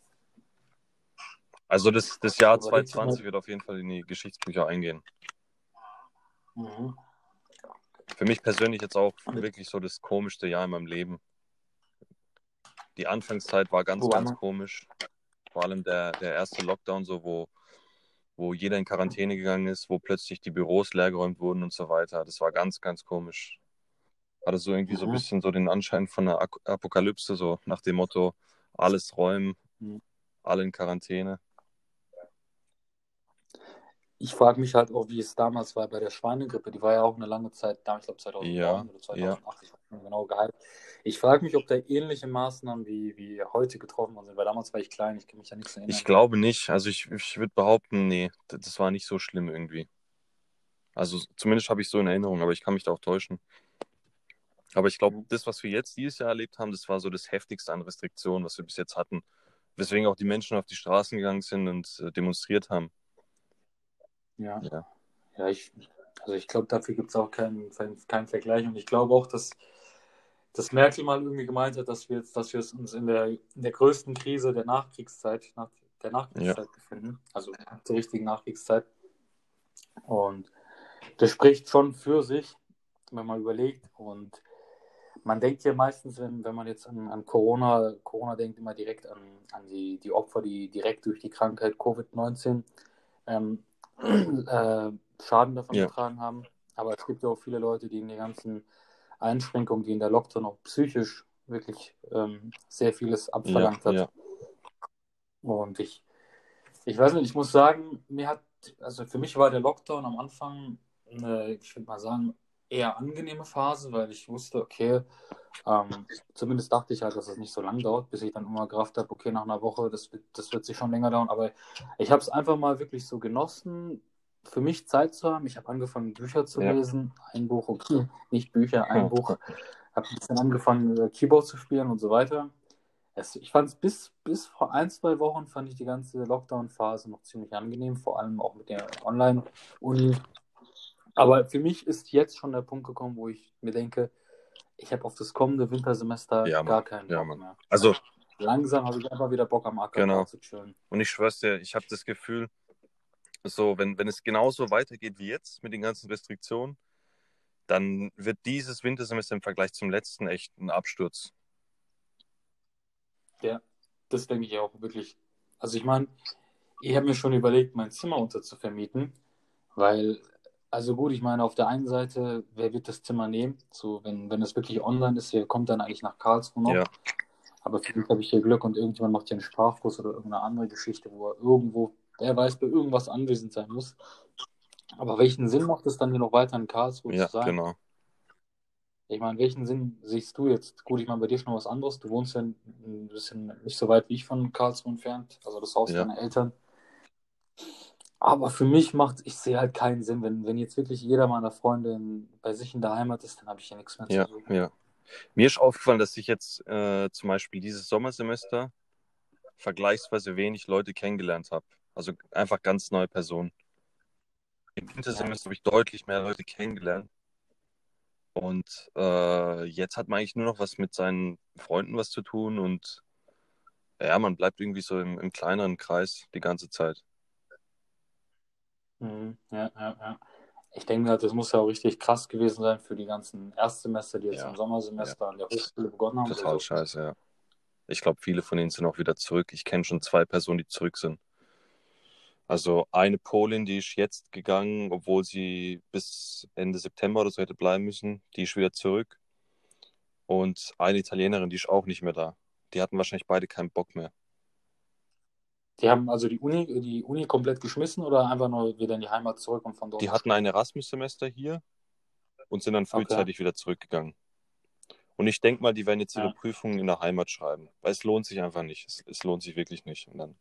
Speaker 2: Also das, das Jahr
Speaker 1: Überleg dir
Speaker 2: 2020
Speaker 1: mal-
Speaker 2: wird auf jeden Fall in die Geschichtsbücher eingehen.
Speaker 1: Mhm.
Speaker 2: Für mich persönlich jetzt auch wirklich so das komischste Jahr in meinem Leben. Die Anfangszeit war ganz, ganz komisch. Vor allem der, der erste Lockdown, so wo, wo jeder in Quarantäne gegangen ist, wo plötzlich die Büros leergeräumt wurden und so weiter. Das war ganz, ganz komisch. Hatte so irgendwie so ein
Speaker 1: Mhm.
Speaker 2: bisschen so den Anschein von einer Apokalypse, so nach dem Motto, alles räumen,
Speaker 1: Mhm.
Speaker 2: alle in Quarantäne.
Speaker 1: Ich frage mich halt auch, wie es damals war bei der Schweinegrippe. Die war ja auch eine lange Zeit da, ich glaube 2009
Speaker 2: Ja,
Speaker 1: oder 2008, ich weiß nicht genau geheilt. Ich frage mich, ob da ähnliche Maßnahmen wie, wie heute getroffen worden sind, weil damals war ich klein, ich kann mich ja nichts erinnern.
Speaker 2: Ich glaube nicht. Also ich, ich würde behaupten, nee, das war nicht so schlimm irgendwie. Also zumindest habe ich so in Erinnerung, aber ich kann mich da auch täuschen. Aber ich glaube,
Speaker 1: Mhm.
Speaker 2: das, was wir jetzt dieses Jahr erlebt haben, das war so das heftigste an Restriktionen, was wir bis jetzt hatten. Weswegen auch die Menschen auf die Straßen gegangen sind und äh, demonstriert haben.
Speaker 1: Ja.
Speaker 2: Ja.
Speaker 1: Ja, ich, Also ich glaube, dafür gibt es auch keinen, keinen Vergleich. Und ich glaube auch, dass, dass Merkel mal irgendwie gemeint hat, dass wir jetzt, dass wir uns in der, in der größten Krise der Nachkriegszeit, nach der Nachkriegszeit ja. befinden. Also der richtigen Nachkriegszeit. Und das spricht schon für sich, wenn man überlegt. Und man denkt ja meistens, wenn, wenn man jetzt an, an Corona, Corona denkt, immer direkt an, an die, die Opfer, die direkt durch die Krankheit Covid-19 ähm, äh, Schaden davon ja. getragen haben. Aber es gibt ja auch viele Leute, die in den ganzen Einschränkungen, die in der Lockdown auch psychisch wirklich ähm, sehr vieles abverlangt ja, hat. Ja. Und ich, ich weiß nicht, ich muss sagen, mir hat, also für mich war der Lockdown am Anfang eine, ich würde mal sagen, eher angenehme Phase, weil ich wusste, okay, ähm, zumindest dachte ich halt, dass es nicht so lang dauert, bis ich dann immer gerafft habe, okay, nach einer Woche, das wird, das wird sich schon länger dauern. Aber ich habe es einfach mal wirklich so genossen, für mich Zeit zu haben. Ich habe angefangen, Bücher zu ja. lesen, ein Buch, okay, nicht Bücher, ein Buch. Habe ein bisschen angefangen, Keyboard zu spielen und so weiter. Es, ich fand es bis, bis vor ein, zwei Wochen fand ich die ganze Lockdown-Phase noch ziemlich angenehm, vor allem auch mit der Online-Uni. Aber für mich ist jetzt schon der Punkt gekommen, wo ich mir denke, ich habe auf das kommende Wintersemester ja, gar keinen
Speaker 2: ja, Bock mehr. Also
Speaker 1: langsam habe ich einfach wieder Bock am Acker
Speaker 2: genau. zu chillen. Und ich schwör's dir, ich habe das Gefühl, so, wenn, wenn es genauso weitergeht wie jetzt mit den ganzen Restriktionen, dann wird dieses Wintersemester im Vergleich zum letzten echt ein Absturz.
Speaker 1: Ja, das denke ich auch wirklich. Also ich meine, ich habe mir schon überlegt, mein Zimmer unterzuvermieten, weil also gut, ich meine, auf der einen Seite, wer wird das Zimmer nehmen? So, wenn, wenn es wirklich online ist, wer kommt dann eigentlich nach Karlsruhe noch? Ja. Aber vielleicht habe ich hier Glück und irgendjemand macht hier einen Sprachkurs oder irgendeine andere Geschichte, wo er irgendwo, wer weiß, bei irgendwas anwesend sein muss. Aber welchen Sinn macht es dann hier noch weiter in Karlsruhe
Speaker 2: ja, zu sein? Genau.
Speaker 1: Ich meine, welchen Sinn siehst du jetzt? Gut, ich meine, bei dir ist noch was anderes. Du wohnst ja ein bisschen nicht so weit wie ich von Karlsruhe entfernt, also das Haus ja. deiner Eltern. Aber für mich macht, ich sehe halt keinen Sinn, wenn, wenn jetzt wirklich jeder meiner Freunde bei sich in der Heimat ist, dann habe ich hier nichts mehr
Speaker 2: zu ja, suchen. Ja. Mir ist aufgefallen, dass ich jetzt äh, zum Beispiel dieses Sommersemester vergleichsweise wenig Leute kennengelernt habe. Also einfach ganz neue Personen. Im Wintersemester ja. habe ich deutlich mehr Leute kennengelernt. Und äh, jetzt hat man eigentlich nur noch was mit seinen Freunden was zu tun und ja, man bleibt irgendwie so im, im kleineren Kreis die ganze Zeit.
Speaker 1: Mhm. Ja, ja, ja. Ich denke halt, das muss ja auch richtig krass gewesen sein für die ganzen Erstsemester, die jetzt ja. im Sommersemester an der Hochschule begonnen haben.
Speaker 2: Total scheiße, ja. Ich glaube, viele von ihnen sind auch wieder zurück. Ich kenne schon zwei Personen, die zurück sind. Also eine Polin, die ist jetzt gegangen, obwohl sie bis Ende September oder so hätte bleiben müssen. Die ist wieder zurück. Und eine Italienerin, die ist auch nicht mehr da. Die hatten wahrscheinlich beide keinen Bock mehr.
Speaker 1: Die haben also die Uni, die Uni komplett geschmissen oder einfach nur wieder in die Heimat zurück und von dort?
Speaker 2: Die hatten ein Erasmus-Semester hier und sind dann frühzeitig okay. wieder zurückgegangen. Und ich denke mal, die werden jetzt ihre ja. Prüfungen in der Heimat schreiben, weil es lohnt sich einfach nicht. Es, es, lohnt sich wirklich nicht. Und dann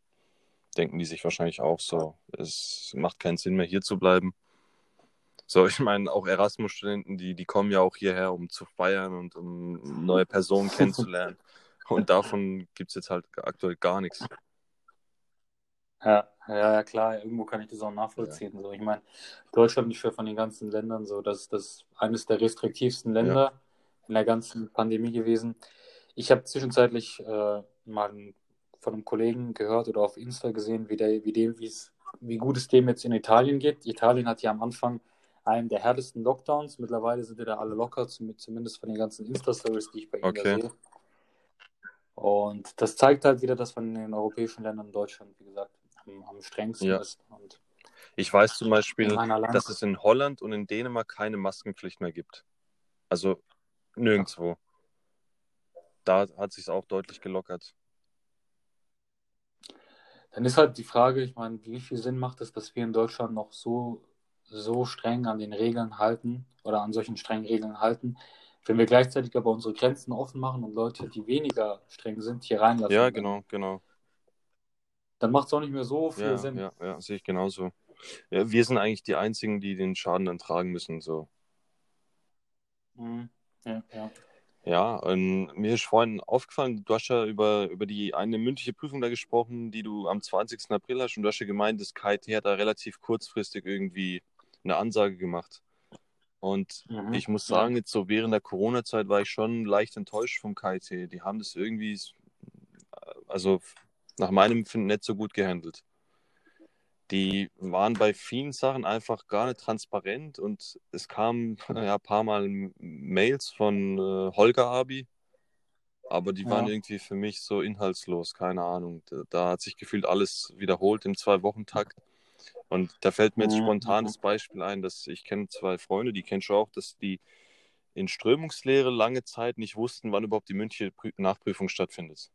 Speaker 2: denken die sich wahrscheinlich auch so, es macht keinen Sinn mehr hier zu bleiben. So, ich meine, auch Erasmus-Studenten, die, die kommen ja auch hierher, um zu feiern und um neue Personen kennenzulernen. Und davon gibt es jetzt halt aktuell gar nichts.
Speaker 1: Ja, ja, ja, klar, irgendwo kann ich das auch nachvollziehen. Ja. So, ich meine, Deutschland ist ja von den ganzen Ländern so, das ist eines der restriktivsten Länder ja. in der ganzen Pandemie gewesen. Ich habe zwischenzeitlich äh, mal von einem Kollegen gehört oder auf Insta gesehen, wie, der, wie, dem, wie gut es dem jetzt in Italien geht. Italien hat ja am Anfang einen der härtesten Lockdowns. Mittlerweile sind die da alle locker, zumindest von den ganzen Insta-Stories, die ich bei ihm okay. sehe. Und das zeigt halt wieder, dass von den europäischen Ländern Deutschland, wie gesagt, am, am strengsten ja. ist. Und
Speaker 2: ich weiß zum Beispiel, dass es in Holland und in Dänemark keine Maskenpflicht mehr gibt. Also nirgendwo. Da hat sich auch deutlich gelockert.
Speaker 1: Dann ist halt die Frage, ich meine, wie viel Sinn macht es, dass wir in Deutschland noch so, so streng an den Regeln halten oder an solchen strengen Regeln halten, wenn wir gleichzeitig aber unsere Grenzen offen machen und Leute, die weniger streng sind, hier reinlassen.
Speaker 2: Ja, genau, genau
Speaker 1: dann macht es auch nicht mehr so viel
Speaker 2: ja,
Speaker 1: Sinn.
Speaker 2: Ja, ja, sehe ich genauso. Ja, wir sind eigentlich die Einzigen, die den Schaden dann tragen müssen. So.
Speaker 1: Mhm. Ja, ja.
Speaker 2: Ja, und mir ist vorhin aufgefallen, du hast ja über, über die eine mündliche Prüfung da gesprochen, die du am 20. April hast und du hast ja gemeint, das KIT hat da relativ kurzfristig irgendwie eine Ansage gemacht. Und
Speaker 1: Mhm.
Speaker 2: ich muss sagen, jetzt so während der Corona-Zeit war ich schon leicht enttäuscht vom KIT. Die haben das irgendwie, also nach meinem Empfinden nicht so gut gehandelt. Die waren bei vielen Sachen einfach gar nicht transparent und es kamen ja, ein paar Mal Mails von äh, Holger Abi, aber die waren
Speaker 1: Ja.
Speaker 2: irgendwie für mich so inhaltslos, keine Ahnung. Da, da hat sich gefühlt alles wiederholt im Zwei-Wochen-Takt. Und da fällt mir jetzt
Speaker 1: Mhm.
Speaker 2: spontan das Beispiel ein, dass ich kenne zwei Freunde, die kennst du auch, dass die in Strömungslehre lange Zeit nicht wussten, wann überhaupt die mündliche Prü- Nachprüfung stattfindet.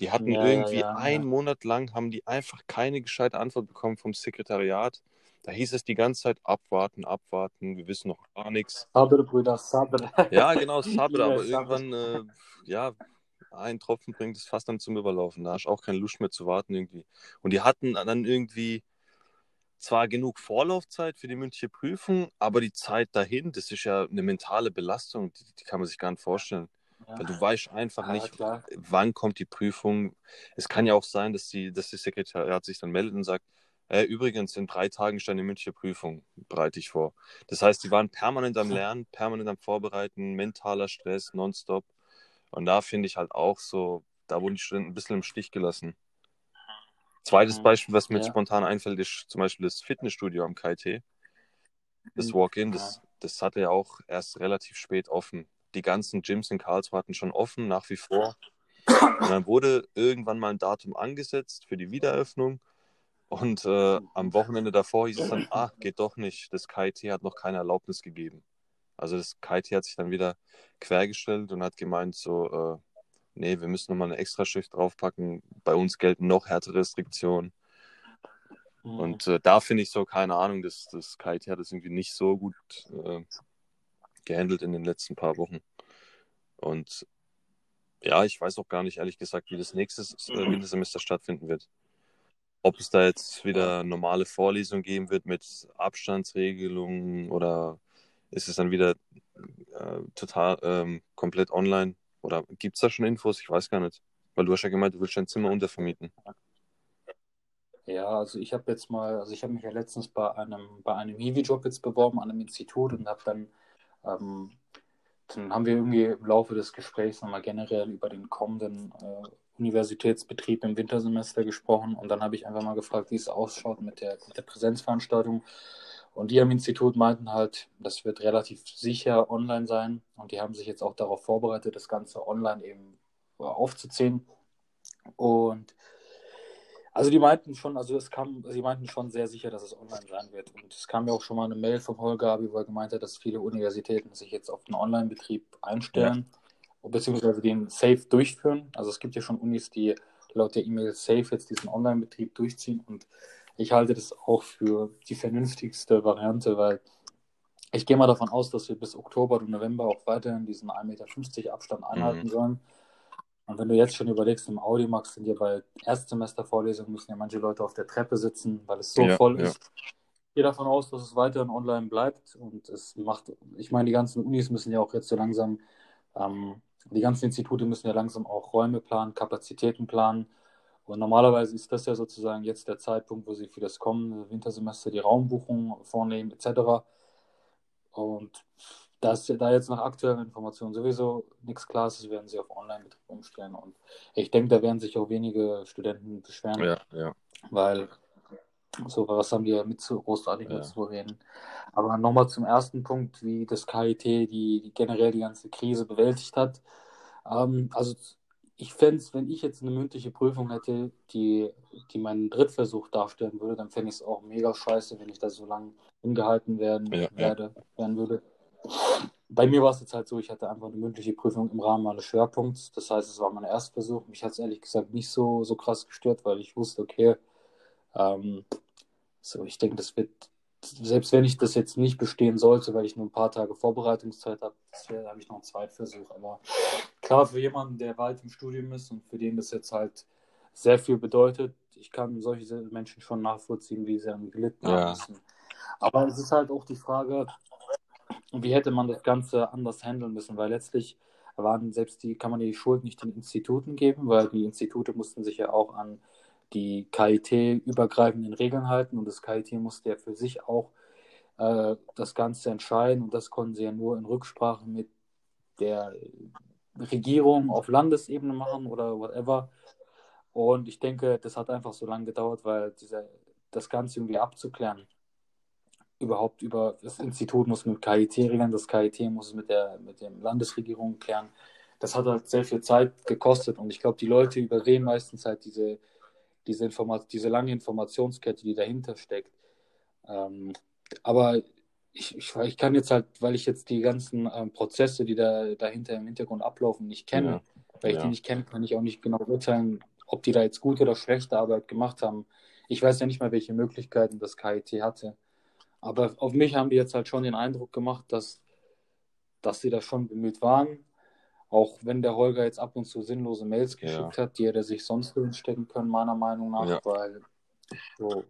Speaker 2: Die hatten
Speaker 1: Ja,
Speaker 2: irgendwie
Speaker 1: ja,
Speaker 2: einen
Speaker 1: ja.
Speaker 2: Monat lang, haben die einfach keine gescheite Antwort bekommen vom Sekretariat. Da hieß es die ganze Zeit abwarten, abwarten, wir wissen noch gar nichts.
Speaker 1: Sabr, Brüder, Sabr.
Speaker 2: Ja, genau, Sabr, aber irgendwann, äh, ja, ein Tropfen bringt es fast dann zum Überlaufen. Da hast du auch keine Lust mehr zu warten irgendwie. Und die hatten dann irgendwie zwar genug Vorlaufzeit für die mündliche Prüfung, aber die Zeit dahin, das ist ja eine mentale Belastung, die, die kann man sich gar nicht vorstellen.
Speaker 1: Ja.
Speaker 2: Weil du weißt einfach
Speaker 1: Ja,
Speaker 2: nicht,
Speaker 1: klar.
Speaker 2: wann kommt die Prüfung. Es kann ja auch sein, dass die, dass die Sekretariat sich dann meldet und sagt, äh, übrigens, in drei Tagen ist eine mündliche Prüfung, bereite ich vor. Das heißt, die waren permanent am Lernen, permanent am Vorbereiten, mentaler Stress, nonstop. Und da finde ich halt auch so, da wurden die Studenten ein bisschen im Stich gelassen. Zweites
Speaker 1: Mhm.
Speaker 2: Beispiel, was mir
Speaker 1: Ja.
Speaker 2: spontan einfällt, ist zum Beispiel das Fitnessstudio am KIT. Das
Speaker 1: Mhm.
Speaker 2: Walk-In, das, das hatte ja auch erst relativ spät offen. Die ganzen Gyms in Karlsruhe hatten schon offen, nach wie vor. Und dann wurde irgendwann mal ein Datum angesetzt für die Wiedereröffnung. Und äh, am Wochenende davor hieß es dann, ah, geht doch nicht. Das KIT hat noch keine Erlaubnis gegeben. Also das KIT hat sich dann wieder quergestellt und hat gemeint, so, äh, nee, wir müssen nochmal eine Extraschicht draufpacken. Bei uns gelten noch härtere Restriktionen.
Speaker 1: Mhm.
Speaker 2: Und äh, da finde ich so, keine Ahnung, das, das KIT hat es irgendwie nicht so gut äh, gehandelt in den letzten paar Wochen. Und ja, ich weiß auch gar nicht, ehrlich gesagt, wie das nächste äh, Wintersemester stattfinden wird. Ob es da jetzt wieder normale Vorlesungen geben wird mit Abstandsregelungen oder ist es dann wieder äh, total ähm, komplett online? Oder gibt es da schon Infos? Ich weiß gar nicht. Weil du hast ja gemeint, du willst dein Zimmer untervermieten.
Speaker 1: Ja, also ich habe jetzt mal, also ich habe mich ja letztens bei einem, bei einem Hiwi-Job jetzt beworben an einem Institut und habe dann, ähm, dann haben wir irgendwie im Laufe des Gesprächs nochmal generell über den kommenden äh, Universitätsbetrieb im Wintersemester gesprochen und dann habe ich einfach mal gefragt, wie es ausschaut mit der, mit der Präsenzveranstaltung. Und die am Institut meinten halt, das wird relativ sicher online sein und die haben sich jetzt auch darauf vorbereitet, das Ganze online eben aufzuziehen. Und also die meinten schon, also es kam, sie meinten schon sehr sicher, dass es online sein wird. Und es kam ja auch schon mal eine Mail vom Holger wo er gemeint hat, dass viele Universitäten sich jetzt auf den Online-Betrieb einstellen, beziehungsweise den safe durchführen. Also es gibt ja schon Unis, die laut der E-Mail safe jetzt diesen Online-Betrieb durchziehen. Und ich halte das auch für die vernünftigste Variante, weil ich gehe mal davon aus, dass wir bis Oktober oder November auch weiterhin diesen 1,50 Meter Abstand einhalten
Speaker 2: Mhm.
Speaker 1: sollen. Und wenn du jetzt schon überlegst, im Audimax sind ja bei Erstsemestervorlesungen müssen ja manche Leute auf der Treppe sitzen, weil es so
Speaker 2: Ja,
Speaker 1: voll
Speaker 2: ja.
Speaker 1: ist. Ich gehe davon aus, dass es weiterhin online bleibt und es macht, ich meine, die ganzen Unis müssen ja auch jetzt so langsam, ähm, die ganzen Institute müssen ja langsam auch Räume planen, Kapazitäten planen. Und normalerweise ist das ja sozusagen jetzt der Zeitpunkt, wo sie für das kommende Wintersemester die Raumbuchung vornehmen, etc. Und dass da jetzt nach aktuellen Informationen sowieso nichts klar ist, werden sie auf Online-Betrieb umstellen. Und ich denke, da werden sich auch wenige Studenten beschweren,
Speaker 2: Ja, ja.
Speaker 1: weil so was haben ja mit so großartig
Speaker 2: Ja.
Speaker 1: zu reden. Aber nochmal zum ersten Punkt, wie das KIT die, die generell die ganze Krise bewältigt hat. Ähm, also ich fände es, wenn ich jetzt eine mündliche Prüfung hätte, die, die meinen Drittversuch darstellen würde, dann fände ich es auch mega scheiße, wenn ich da so lange hingehalten werden
Speaker 2: Ja, ja.
Speaker 1: werde, werden würde. Bei mir war es jetzt halt so, ich hatte einfach eine mündliche Prüfung im Rahmen meines Schwerpunkts. Das heißt, es war mein Erstversuch. Mich hat es ehrlich gesagt nicht so, so krass gestört, weil ich wusste, okay, ähm, so, ich denke, das wird, selbst wenn ich das jetzt nicht bestehen sollte, weil ich nur ein paar Tage Vorbereitungszeit habe, habe ich noch einen Zweitversuch. Aber klar, für jemanden, der weit im Studium ist und für den das jetzt halt sehr viel bedeutet, ich kann solche Menschen schon nachvollziehen, wie sie dann gelitten
Speaker 2: Ja.
Speaker 1: haben müssen. Aber es ist halt auch die Frage, wie hätte man das Ganze anders handeln müssen, weil letztlich waren selbst die, kann man die Schuld nicht den Instituten geben, weil die Institute mussten sich ja auch an die KIT-übergreifenden Regeln halten und das KIT musste ja für sich auch äh, das Ganze entscheiden. Und das konnten sie ja nur in Rücksprache mit der Regierung auf Landesebene machen oder whatever. Und ich denke, das hat einfach so lange gedauert, weil dieser, das Ganze irgendwie abzuklären, überhaupt über das Institut muss mit KIT regeln, das KIT muss es mit der mit der Landesregierung klären. Das hat halt sehr viel Zeit gekostet und ich glaube, die Leute übersehen meistens halt diese, diese, Informa diese lange Informationskette, die dahinter steckt. Ähm, aber ich, ich, ich, kann jetzt halt, weil ich jetzt die ganzen ähm, Prozesse, die da dahinter im Hintergrund ablaufen, nicht kenne, ja. weil ich ja. die nicht kenne, kann ich auch nicht genau urteilen, ob die da jetzt gute oder schlechte Arbeit gemacht haben. Ich weiß ja nicht mal, welche Möglichkeiten das KIT hatte. Aber auf mich haben die jetzt halt schon den Eindruck gemacht, dass, dass sie da schon bemüht waren. Auch wenn der Holger jetzt ab und zu sinnlose Mails geschickt ja. hat, die hätte sich sonst stecken können, meiner Meinung nach, ja. weil so,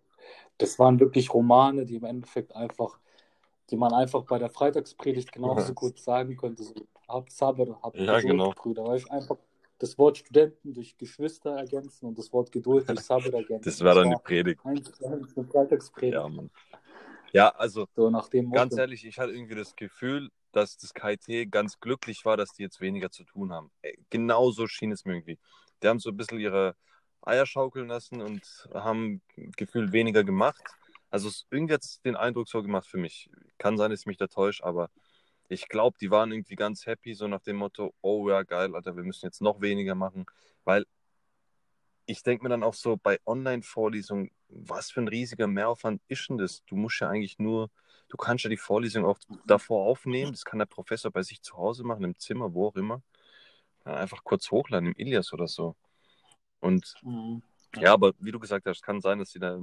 Speaker 1: das waren wirklich Romane, die im Endeffekt einfach die man einfach bei der Freitagspredigt genauso gut sagen könnte, so habt Sabber, habt
Speaker 2: ja, Geduld, genau.
Speaker 1: Brüder, weil ich einfach das Wort Studenten durch Geschwister ergänzen und das Wort Geduld durch Sabber ergänzen.
Speaker 2: Das wäre dann die Predigt.
Speaker 1: Eine Freitagspredigt.
Speaker 2: Ja, Mann. Ja, also so, ganz ehrlich, ich hatte irgendwie das Gefühl, dass das KIT ganz glücklich war, dass die jetzt weniger zu tun haben. Genau so schien es mir irgendwie. Die haben so ein bisschen ihre Eier schaukeln lassen und haben gefühlt weniger gemacht. Also irgendwie hat es den Eindruck so gemacht für mich. Kann sein, dass ich mich da täusche, aber ich glaube, die waren irgendwie ganz happy, so nach dem Motto, oh ja, geil, Alter, wir müssen jetzt noch weniger machen, weil ich denke mir dann auch so bei Online-Vorlesungen, was für ein riesiger Mehraufwand ist denn das? Du musst ja eigentlich nur, du kannst ja die Vorlesung auch davor aufnehmen, das kann der Professor bei sich zu Hause machen, im Zimmer, wo auch immer. Einfach kurz hochladen, im Ilias oder so. Und mhm. ja, aber wie du gesagt hast, kann sein, dass sie da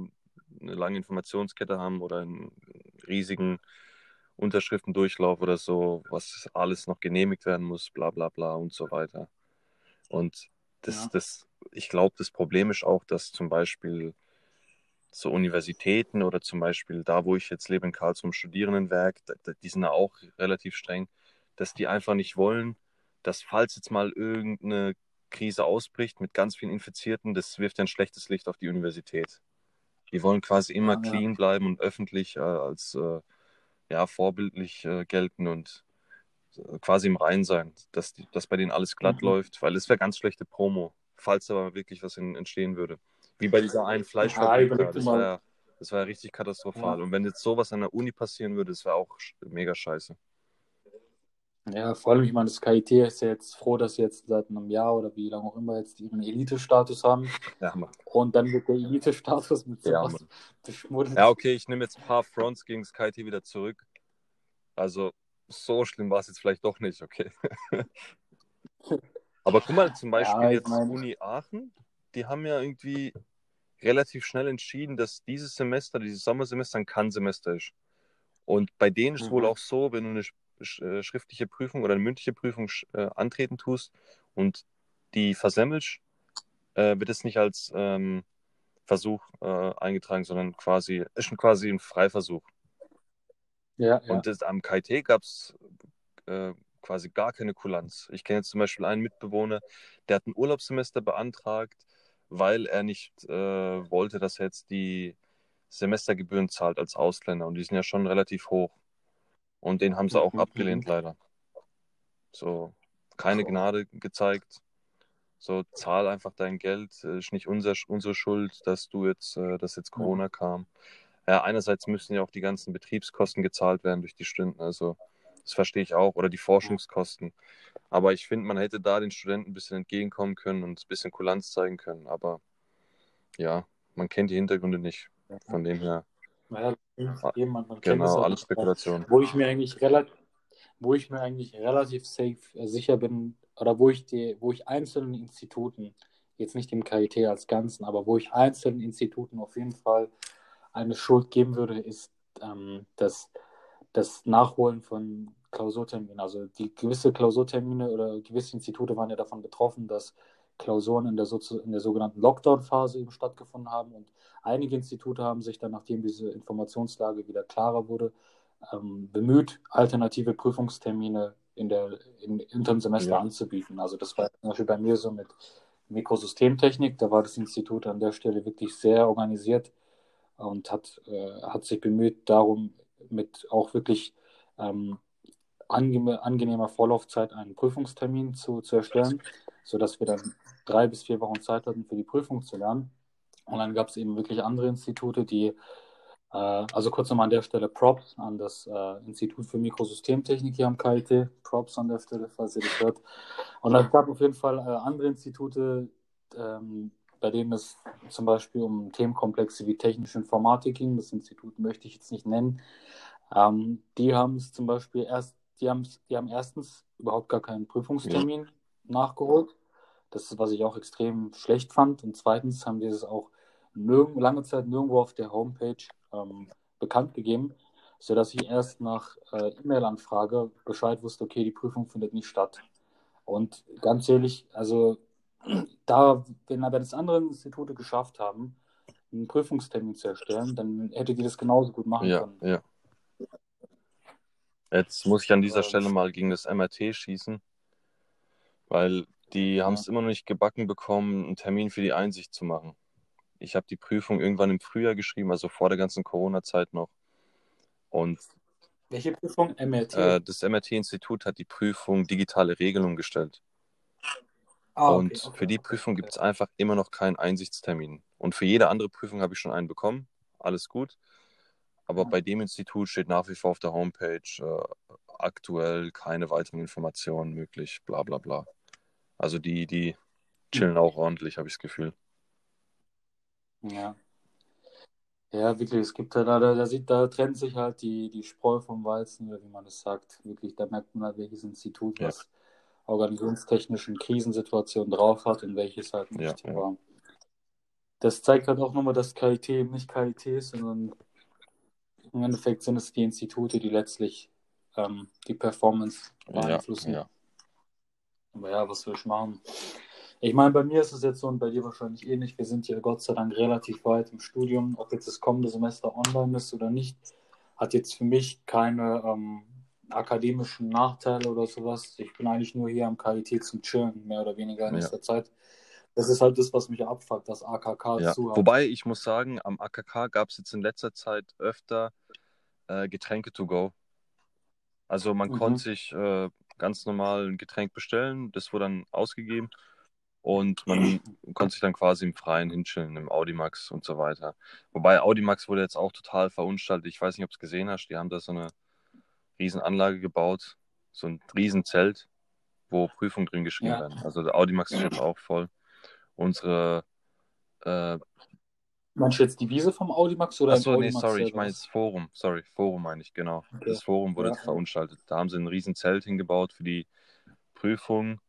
Speaker 2: eine lange Informationskette haben oder einen riesigen Unterschriftendurchlauf oder so, was alles noch genehmigt werden muss, bla bla bla und so weiter. Und das, ja. das, ich glaube, das Problem ist auch, dass zum Beispiel so Universitäten oder zum Beispiel da, wo ich jetzt lebe, in Karlsruhe im Studierendenwerk, die sind ja auch relativ streng, dass die einfach nicht wollen, dass falls jetzt mal irgendeine Krise ausbricht mit ganz vielen Infizierten, das wirft ein schlechtes Licht auf die Universität. Die wollen quasi immer ja, clean ja. bleiben und öffentlich äh, als äh, ja, vorbildlich äh, gelten und äh, quasi im Rein sein, dass, die, dass bei denen alles glatt mhm. läuft, weil es wäre ganz schlechte Promo, falls aber wirklich was in, entstehen würde. Wie bei dieser einen Fleischfabrik, ja, das, war ja, das war ja richtig katastrophal. Und wenn jetzt sowas an der Uni passieren würde, das wäre auch mega scheiße.
Speaker 1: Ja, vor allem, ich meine, das KIT ist ja jetzt froh, dass sie jetzt seit einem Jahr oder wie lange auch immer jetzt ihren Elite-Status haben.
Speaker 2: Ja, Mann.
Speaker 1: Und dann wird der Elite-Status mit
Speaker 2: ja, sowas beschmuddelt. Ja, okay, ich nehme jetzt ein paar Fronts gegen das KIT wieder zurück. Also, so schlimm war es jetzt vielleicht doch nicht, okay. Aber guck mal, zum Beispiel ja, jetzt meine... Uni Aachen, die haben ja irgendwie relativ schnell entschieden, dass dieses Semester, dieses Sommersemester ein Kann-Semester ist. Und bei denen ist es mhm. wohl auch so, wenn du eine äh, schriftliche Prüfung oder eine mündliche Prüfung äh, antreten tust und die versemmelst, äh, wird es nicht als ähm, Versuch äh, eingetragen, sondern quasi, ist quasi ein Freiversuch.
Speaker 1: Ja, ja.
Speaker 2: Und das, am KIT gab es äh, quasi gar keine Kulanz. Ich kenne jetzt zum Beispiel einen Mitbewohner, der hat ein Urlaubssemester beantragt, weil er nicht äh, wollte, dass er jetzt die Semestergebühren zahlt als Ausländer. Und die sind ja schon relativ hoch. Und den haben sie auch mhm. abgelehnt, leider. So, keine Gnade gezeigt. So, zahl einfach dein Geld. Ist nicht unser, unsere Schuld, dass du jetzt, äh, dass jetzt Corona kam. Ja, einerseits müssen ja auch die ganzen Betriebskosten gezahlt werden durch die Stunden. Also, das verstehe ich auch. Oder die Forschungskosten. Aber ich finde, man hätte da den Studenten ein bisschen entgegenkommen können und ein bisschen Kulanz zeigen können. Aber ja, man kennt die Hintergründe nicht. Von dem her.
Speaker 1: Naja, jemand, man
Speaker 2: genau, alles Spekulation.
Speaker 1: Wo ich mir eigentlich relativ, wo ich mir eigentlich relativ safe äh, sicher bin, oder wo ich die, wo ich einzelnen Instituten, jetzt nicht dem KIT als Ganzen, aber wo ich einzelnen Instituten auf jeden Fall eine Schuld geben würde, ist ähm, das, das Nachholen von Klausurterminen. Also die gewisse Klausurtermine oder gewisse Institute waren ja davon betroffen, dass Klausuren in der, in der sogenannten Lockdown-Phase eben stattgefunden haben. Und einige Institute haben sich dann, nachdem diese Informationslage wieder klarer wurde, ähm, bemüht, alternative Prüfungstermine in der, in, in Semester ja. anzubieten. Also das war zum Beispiel bei mir so mit Mikrosystemtechnik. Da war das Institut an der Stelle wirklich sehr organisiert und hat, äh, hat sich bemüht, darum mit auch wirklich ähm, ange angenehmer Vorlaufzeit einen Prüfungstermin zu, zu erstellen, sodass wir dann drei bis vier Wochen Zeit hatten, für die Prüfung zu lernen. Und dann gab es eben wirklich andere Institute, die, äh, also kurz nochmal an der Stelle Props an das äh, Institut für Mikrosystemtechnik hier am KIT. Props an der Stelle, falls ihr das hört. Und es gab auf jeden Fall äh, andere Institute, ähm, bei denen es zum Beispiel um Themenkomplexe wie technische Informatik ging. Das Institut möchte ich jetzt nicht nennen. Ähm, die haben es zum Beispiel erst, die haben, die haben erstens überhaupt gar keinen Prüfungstermin nachgeholt. Das ist, was ich auch extrem schlecht fand. Und zweitens haben die es auch nirg lange Zeit nirgendwo auf der Homepage ähm, bekannt gegeben, sodass ich erst nach äh, E-Mail-Anfrage Bescheid wusste, okay, die Prüfung findet nicht statt. Und ganz ehrlich, also da, wenn aber das andere Institute geschafft haben, einen Prüfungstermin zu erstellen, dann hätte die das genauso gut machen
Speaker 2: ja,
Speaker 1: können.
Speaker 2: Ja. Jetzt muss ich an dieser Stelle mal gegen das MRT schießen, weil die ja. haben es immer noch nicht gebacken bekommen, einen Termin für die Einsicht zu machen. Ich habe die Prüfung irgendwann im Frühjahr geschrieben, also vor der ganzen Corona-Zeit noch. Und
Speaker 1: welche Prüfung? MRT?
Speaker 2: Äh, das MRT-Institut hat die Prüfung digitale Regelung gestellt. Ah, okay, und okay, für die okay, Prüfung gibt es einfach immer noch keinen Einsichtstermin. Und für jede andere Prüfung habe ich schon einen bekommen. Alles gut. Aber bei dem Institut steht nach wie vor auf der Homepage äh, aktuell keine weiteren Informationen möglich, bla bla bla. Also die, die chillen auch ordentlich, habe ich das Gefühl.
Speaker 1: Ja. Ja, wirklich, es gibt da, da, da, sieht, da trennt sich halt die, die Spreu vom Weizen, wie man das sagt. Wirklich, da merkt man halt, welches Institut ja. was organisationstechnischen Krisensituationen drauf hat und welches halt nicht. Ja, ja. das zeigt halt auch nochmal, dass KIT eben nicht KIT ist, sondern im Endeffekt sind es die Institute, die letztlich ähm, die Performance beeinflussen. Ja, Aber ja, was will ich machen? Ich meine, bei mir ist es jetzt so und bei dir wahrscheinlich ähnlich. Wir sind ja Gott sei Dank relativ weit im Studium. Ob jetzt das kommende Semester online ist oder nicht, hat jetzt für mich keine ähm, akademischen Nachteile oder sowas. Ich bin eigentlich nur hier am KIT zum Chillen, mehr oder weniger in nächster ja. Zeit. Das ist halt das, was mich abfuckt, das AKK
Speaker 2: ja. zu Wobei ich muss sagen, am AKK gab es jetzt in letzter Zeit öfter äh, Getränke to go. Also man mhm. konnte sich äh, ganz normal ein Getränk bestellen, das wurde dann ausgegeben und man konnte sich dann quasi im Freien hinchillen, im Audimax und so weiter. Wobei Audimax wurde jetzt auch total verunstaltet. Ich weiß nicht, ob du es gesehen hast. Die haben da so eine Riesenanlage gebaut, so ein Riesenzelt, wo Prüfungen drin geschrieben ja. werden. Also der Audimax ist jetzt auch voll. Unsere äh,
Speaker 1: Meinst du jetzt die Wiese vom Audimax oder
Speaker 2: Achso, nee, sorry, ich meine jetzt Forum. Sorry, Forum meine ich, genau. Okay. Das Forum wurde ja. verunstaltet. Da haben sie ein riesen Zelt hingebaut für die Prüfung.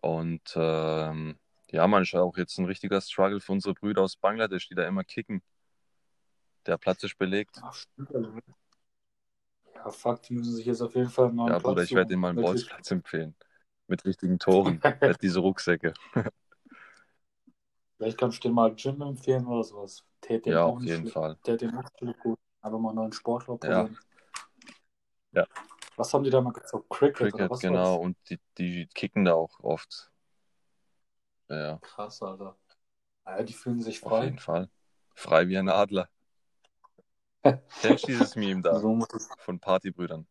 Speaker 2: Und ähm, ja, man ist auch jetzt ein richtiger Struggle für unsere Brüder aus Bangladesch, die da immer kicken. Der Platz ist belegt. Ach, stimmt.
Speaker 1: Ja, fuck, die müssen sich jetzt auf jeden Fall einen
Speaker 2: neuen Ja, Bruder, ich werde ihnen mal einen Bolzplatz empfehlen. Mit richtigen Toren. diese Rucksäcke.
Speaker 1: Vielleicht kannst du dir mal Gym empfehlen oder sowas.
Speaker 2: Tät ja, auf jeden Fall.
Speaker 1: Der den auch gut. Aber mal einen neuen Sportler
Speaker 2: probieren. Ja. ja.
Speaker 1: Was haben die da mal gesagt? Cricket,
Speaker 2: Cricket genau. Und die, die kicken da auch oft. Ja.
Speaker 1: Krass, Alter. Ja, die fühlen sich frei.
Speaker 2: Auf jeden Fall. Frei wie ein Adler. Kennst du dieses Meme da so von Partybrüdern?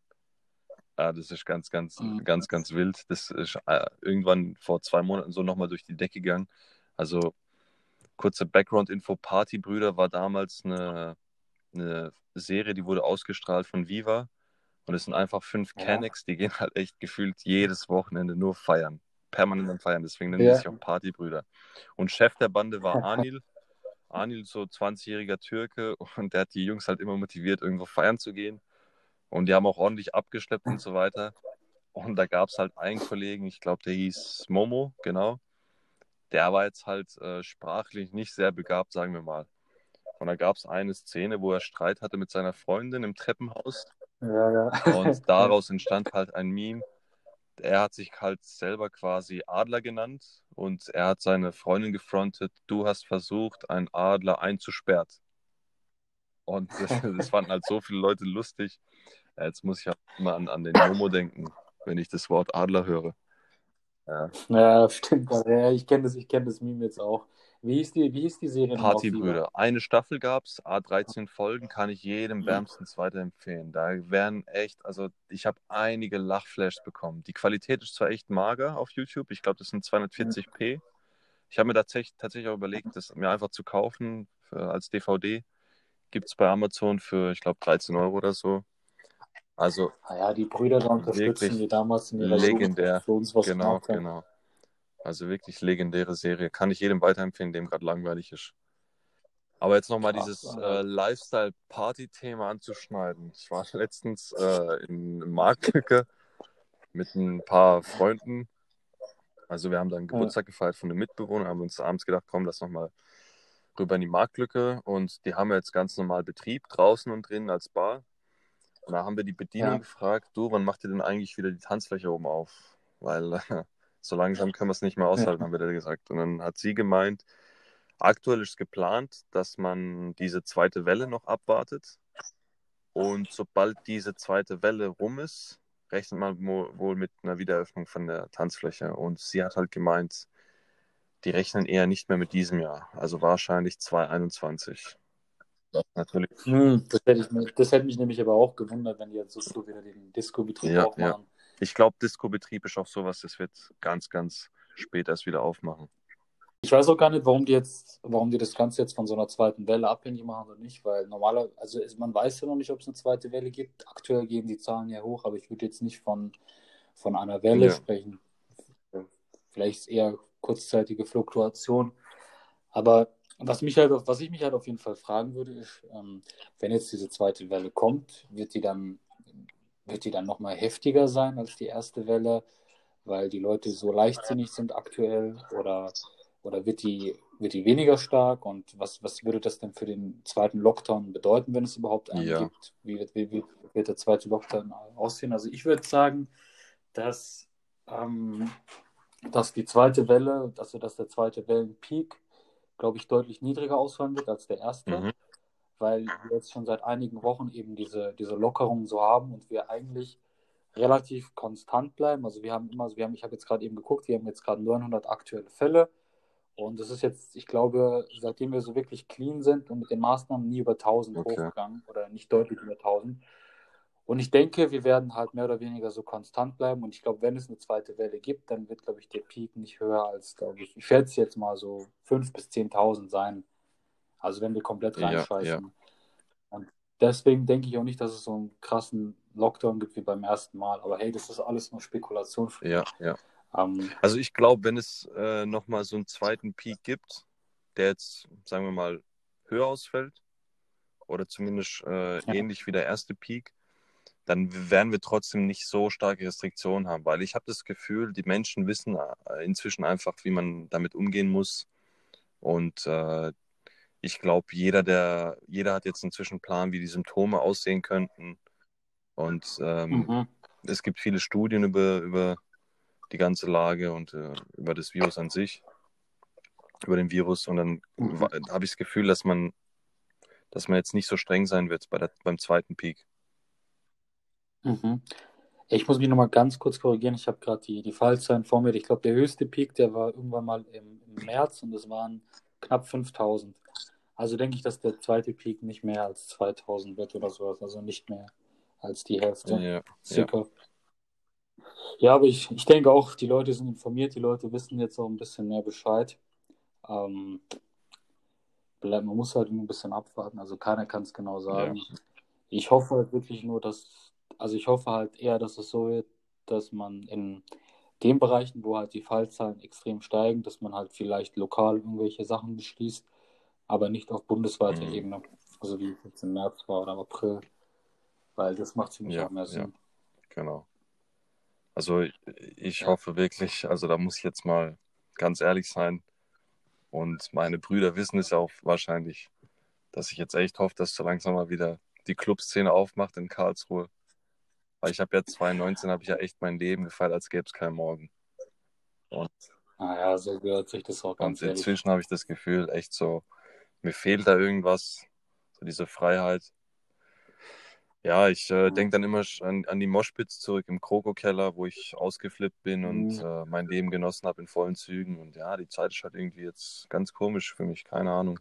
Speaker 2: Ja, das ist ganz, ganz, mhm. ganz, ganz wild. Das ist äh, irgendwann vor zwei Monaten so nochmal durch die Decke gegangen. Also, kurze Background-Info: Partybrüder war damals eine, eine Serie, die wurde ausgestrahlt von Viva. Und es sind einfach fünf ja. Die gehen halt echt gefühlt jedes Wochenende nur feiern. Permanent am Feiern. Deswegen nennen ja. die sich auch Partybrüder. Und Chef der Bande war Anil. Anil, so 20-jähriger Türke, und der hat die Jungs halt immer motiviert, irgendwo feiern zu gehen. Und die haben auch ordentlich abgeschleppt und so weiter. Und da gab es halt einen Kollegen, ich glaube, der hieß Momo, genau. Der war jetzt halt äh, sprachlich nicht sehr begabt, sagen wir mal. Und da gab es eine Szene, wo er Streit hatte mit seiner Freundin im Treppenhaus.
Speaker 1: Ja, ja.
Speaker 2: Und daraus entstand halt ein Meme, er hat sich halt selber quasi Adler genannt und er hat seine Freundin gefrontet, du hast versucht, einen Adler einzusperren. Und das, das fanden halt so viele Leute lustig. Jetzt muss ich halt mal an, an den Momo denken, wenn ich das Wort Adler höre.
Speaker 1: Ja, ja stimmt. Ja, ich kenne das, kenn das Meme jetzt auch. Wie hieß die, wie hieß die Serie?
Speaker 2: Partybrüder. Eine Staffel gab's, A13 Folgen, kann ich jedem wärmstens weiterempfehlen. Da wären echt, also ich habe einige Lachflashs bekommen. Die Qualität ist zwar echt mager auf YouTube, ich glaube, das sind 240p. Ich habe mir tatsächlich, tatsächlich auch überlegt, das mir einfach zu kaufen für, als DVD. Gibt es bei Amazon für, ich glaube, 13 Euro oder so. Also
Speaker 1: Naja, die Brüder da unterstützen, die damals in ihrer
Speaker 2: legendär.
Speaker 1: Für uns was
Speaker 2: genau,
Speaker 1: gemacht haben.
Speaker 2: genau. Also wirklich legendäre Serie. Kann ich jedem weiterempfehlen, dem gerade langweilig ist. Aber jetzt nochmal dieses äh, Lifestyle-Party-Thema anzuschneiden. Ich war letztens äh, in Marktlücke mit ein paar Freunden. Also wir haben dann Geburtstag gefeiert von einem Mitbewohner, haben uns abends gedacht, komm, lass nochmal rüber in die Marktlücke. Und die haben jetzt ganz normal Betrieb, draußen und drinnen als Bar. Und da haben wir die Bedienung
Speaker 1: Ja.
Speaker 2: gefragt, du, wann macht ihr denn eigentlich wieder die Tanzfläche oben auf? Weil äh, so langsam können wir es nicht mehr aushalten, haben wir da gesagt. Und dann hat sie gemeint, aktuell ist geplant, dass man diese zweite Welle noch abwartet. Und sobald diese zweite Welle rum ist, rechnet man wohl mit einer Wiedereröffnung von der Tanzfläche. Und sie hat halt gemeint, die rechnen eher nicht mehr mit diesem Jahr, also wahrscheinlich 2021. Das natürlich,
Speaker 1: Hm, das, hätte ich, das hätte mich nämlich aber auch gewundert, wenn die jetzt so früh wieder den Disco-Betrieb
Speaker 2: Ja,
Speaker 1: aufmachen.
Speaker 2: Ich glaube, Disco-Betrieb ist auch sowas, das wird ganz, ganz spät erst wieder aufmachen.
Speaker 1: Ich weiß auch gar nicht, warum die jetzt, warum die das Ganze jetzt von so einer zweiten Welle abhängig machen oder nicht, weil normaler, also man weiß ja noch nicht, ob es eine zweite Welle gibt. Aktuell gehen die Zahlen ja hoch, aber ich würde jetzt nicht von, von einer Welle
Speaker 2: Ja.
Speaker 1: sprechen. Vielleicht eher kurzzeitige Fluktuation. Aber was mich halt, was ich mich halt auf jeden Fall fragen würde, ist, ähm, wenn jetzt diese zweite Welle kommt, wird die dann, wird die dann nochmal heftiger sein als die erste Welle, weil die Leute so leichtsinnig sind aktuell oder oder wird die, wird die weniger stark? Und was, was würde das denn für den zweiten Lockdown bedeuten, wenn es überhaupt einen
Speaker 2: Ja.
Speaker 1: gibt? Wie wird, wie, wie wird der zweite Lockdown aussehen? Also ich würde sagen, dass, ähm, dass die zweite Welle, also dass der zweite Wellenpeak, glaube ich, deutlich niedriger ausfallen wird als der erste,
Speaker 2: Mhm.
Speaker 1: Weil wir jetzt schon seit einigen Wochen eben diese, diese Lockerungen so haben und wir eigentlich relativ konstant bleiben. Also wir haben immer, so- wir haben, ich habe jetzt gerade eben geguckt, wir haben jetzt gerade 900 aktuelle Fälle und das ist jetzt, ich glaube, seitdem wir so wirklich clean sind und mit den Maßnahmen nie über 1000
Speaker 2: Okay.
Speaker 1: hochgegangen oder nicht deutlich über 1000. Und ich denke, wir werden halt mehr oder weniger so konstant bleiben. Und ich glaube, wenn es eine zweite Welle gibt, dann wird, glaube ich, der Peak nicht höher als, glaube ich, ich schätze jetzt mal so 5.000 bis 10.000 sein. Also wenn wir komplett
Speaker 2: Ja,
Speaker 1: reinscheißen. Und deswegen denke ich auch nicht, dass es so einen krassen Lockdown gibt wie beim ersten Mal. Aber hey, das ist alles nur Spekulation.
Speaker 2: Ja, ja.
Speaker 1: Ähm,
Speaker 2: Also ich glaube, wenn es äh, nochmal so einen zweiten Peak gibt, der jetzt, sagen wir mal, höher ausfällt oder zumindest äh,
Speaker 1: Ja.
Speaker 2: ähnlich wie der erste Peak, dann werden wir trotzdem nicht so starke Restriktionen haben, weil ich habe das Gefühl, die Menschen wissen äh, inzwischen einfach, wie man damit umgehen muss. Und äh, ich glaube, jeder, der, jeder hat jetzt inzwischen einen Plan, wie die Symptome aussehen könnten. Und ähm,
Speaker 1: mhm.
Speaker 2: es gibt viele Studien über, über die ganze Lage und äh, über das Virus an sich, über den Virus. Und dann
Speaker 1: Mhm.
Speaker 2: habe ich das Gefühl, dass man, dass man jetzt nicht so streng sein wird bei der, beim zweiten Peak.
Speaker 1: Mhm. Ich muss mich nochmal ganz kurz korrigieren. Ich habe gerade die, die Fallzahlen vor mir. Ich glaube, der höchste Peak, der war irgendwann mal im, im März und es waren knapp 5000. Also denke ich, dass der zweite Peak nicht mehr als 2000 wird oder sowas. Also nicht mehr als die Hälfte.
Speaker 2: Ja,
Speaker 1: Circa. Ja, aber ich, ich denke auch, die Leute sind informiert, die Leute wissen jetzt auch ein bisschen mehr Bescheid. Ähm, man muss halt nur ein bisschen abwarten. Also keiner kann es genau sagen. Ich hoffe halt wirklich nur, dass, also ich hoffe halt eher, dass es so wird, dass man in den Bereichen, wo halt die Fallzahlen extrem steigen, dass man halt vielleicht lokal irgendwelche Sachen beschließt, aber nicht auf bundesweiter
Speaker 2: Mhm.
Speaker 1: Ebene. Also wie es jetzt im März war oder im April. Weil das macht ziemlich
Speaker 2: Ja,
Speaker 1: auch mehr
Speaker 2: ja.
Speaker 1: Sinn.
Speaker 2: genau. Also ich,
Speaker 1: Ja.
Speaker 2: hoffe wirklich, also da muss ich jetzt mal ganz ehrlich sein. Und meine Brüder wissen es ja auch wahrscheinlich, dass ich jetzt echt hoffe, dass so langsam mal wieder die Clubszene aufmacht in Karlsruhe. Weil ich habe ja 2019 habe ich ja echt mein Leben gefeiert, als gäbe es keinen Morgen. Und,
Speaker 1: Naja, so gehört sich das auch ganz
Speaker 2: und inzwischen habe ich das Gefühl, echt so, mir fehlt da irgendwas, so diese Freiheit. Ja, ich äh, denke dann immer an, an die Moshpits zurück im Kroko-Keller, wo ich ausgeflippt bin und
Speaker 1: Mhm.
Speaker 2: äh, mein Leben genossen habe in vollen Zügen. Und ja, die Zeit ist halt irgendwie jetzt ganz komisch für mich, keine Ahnung.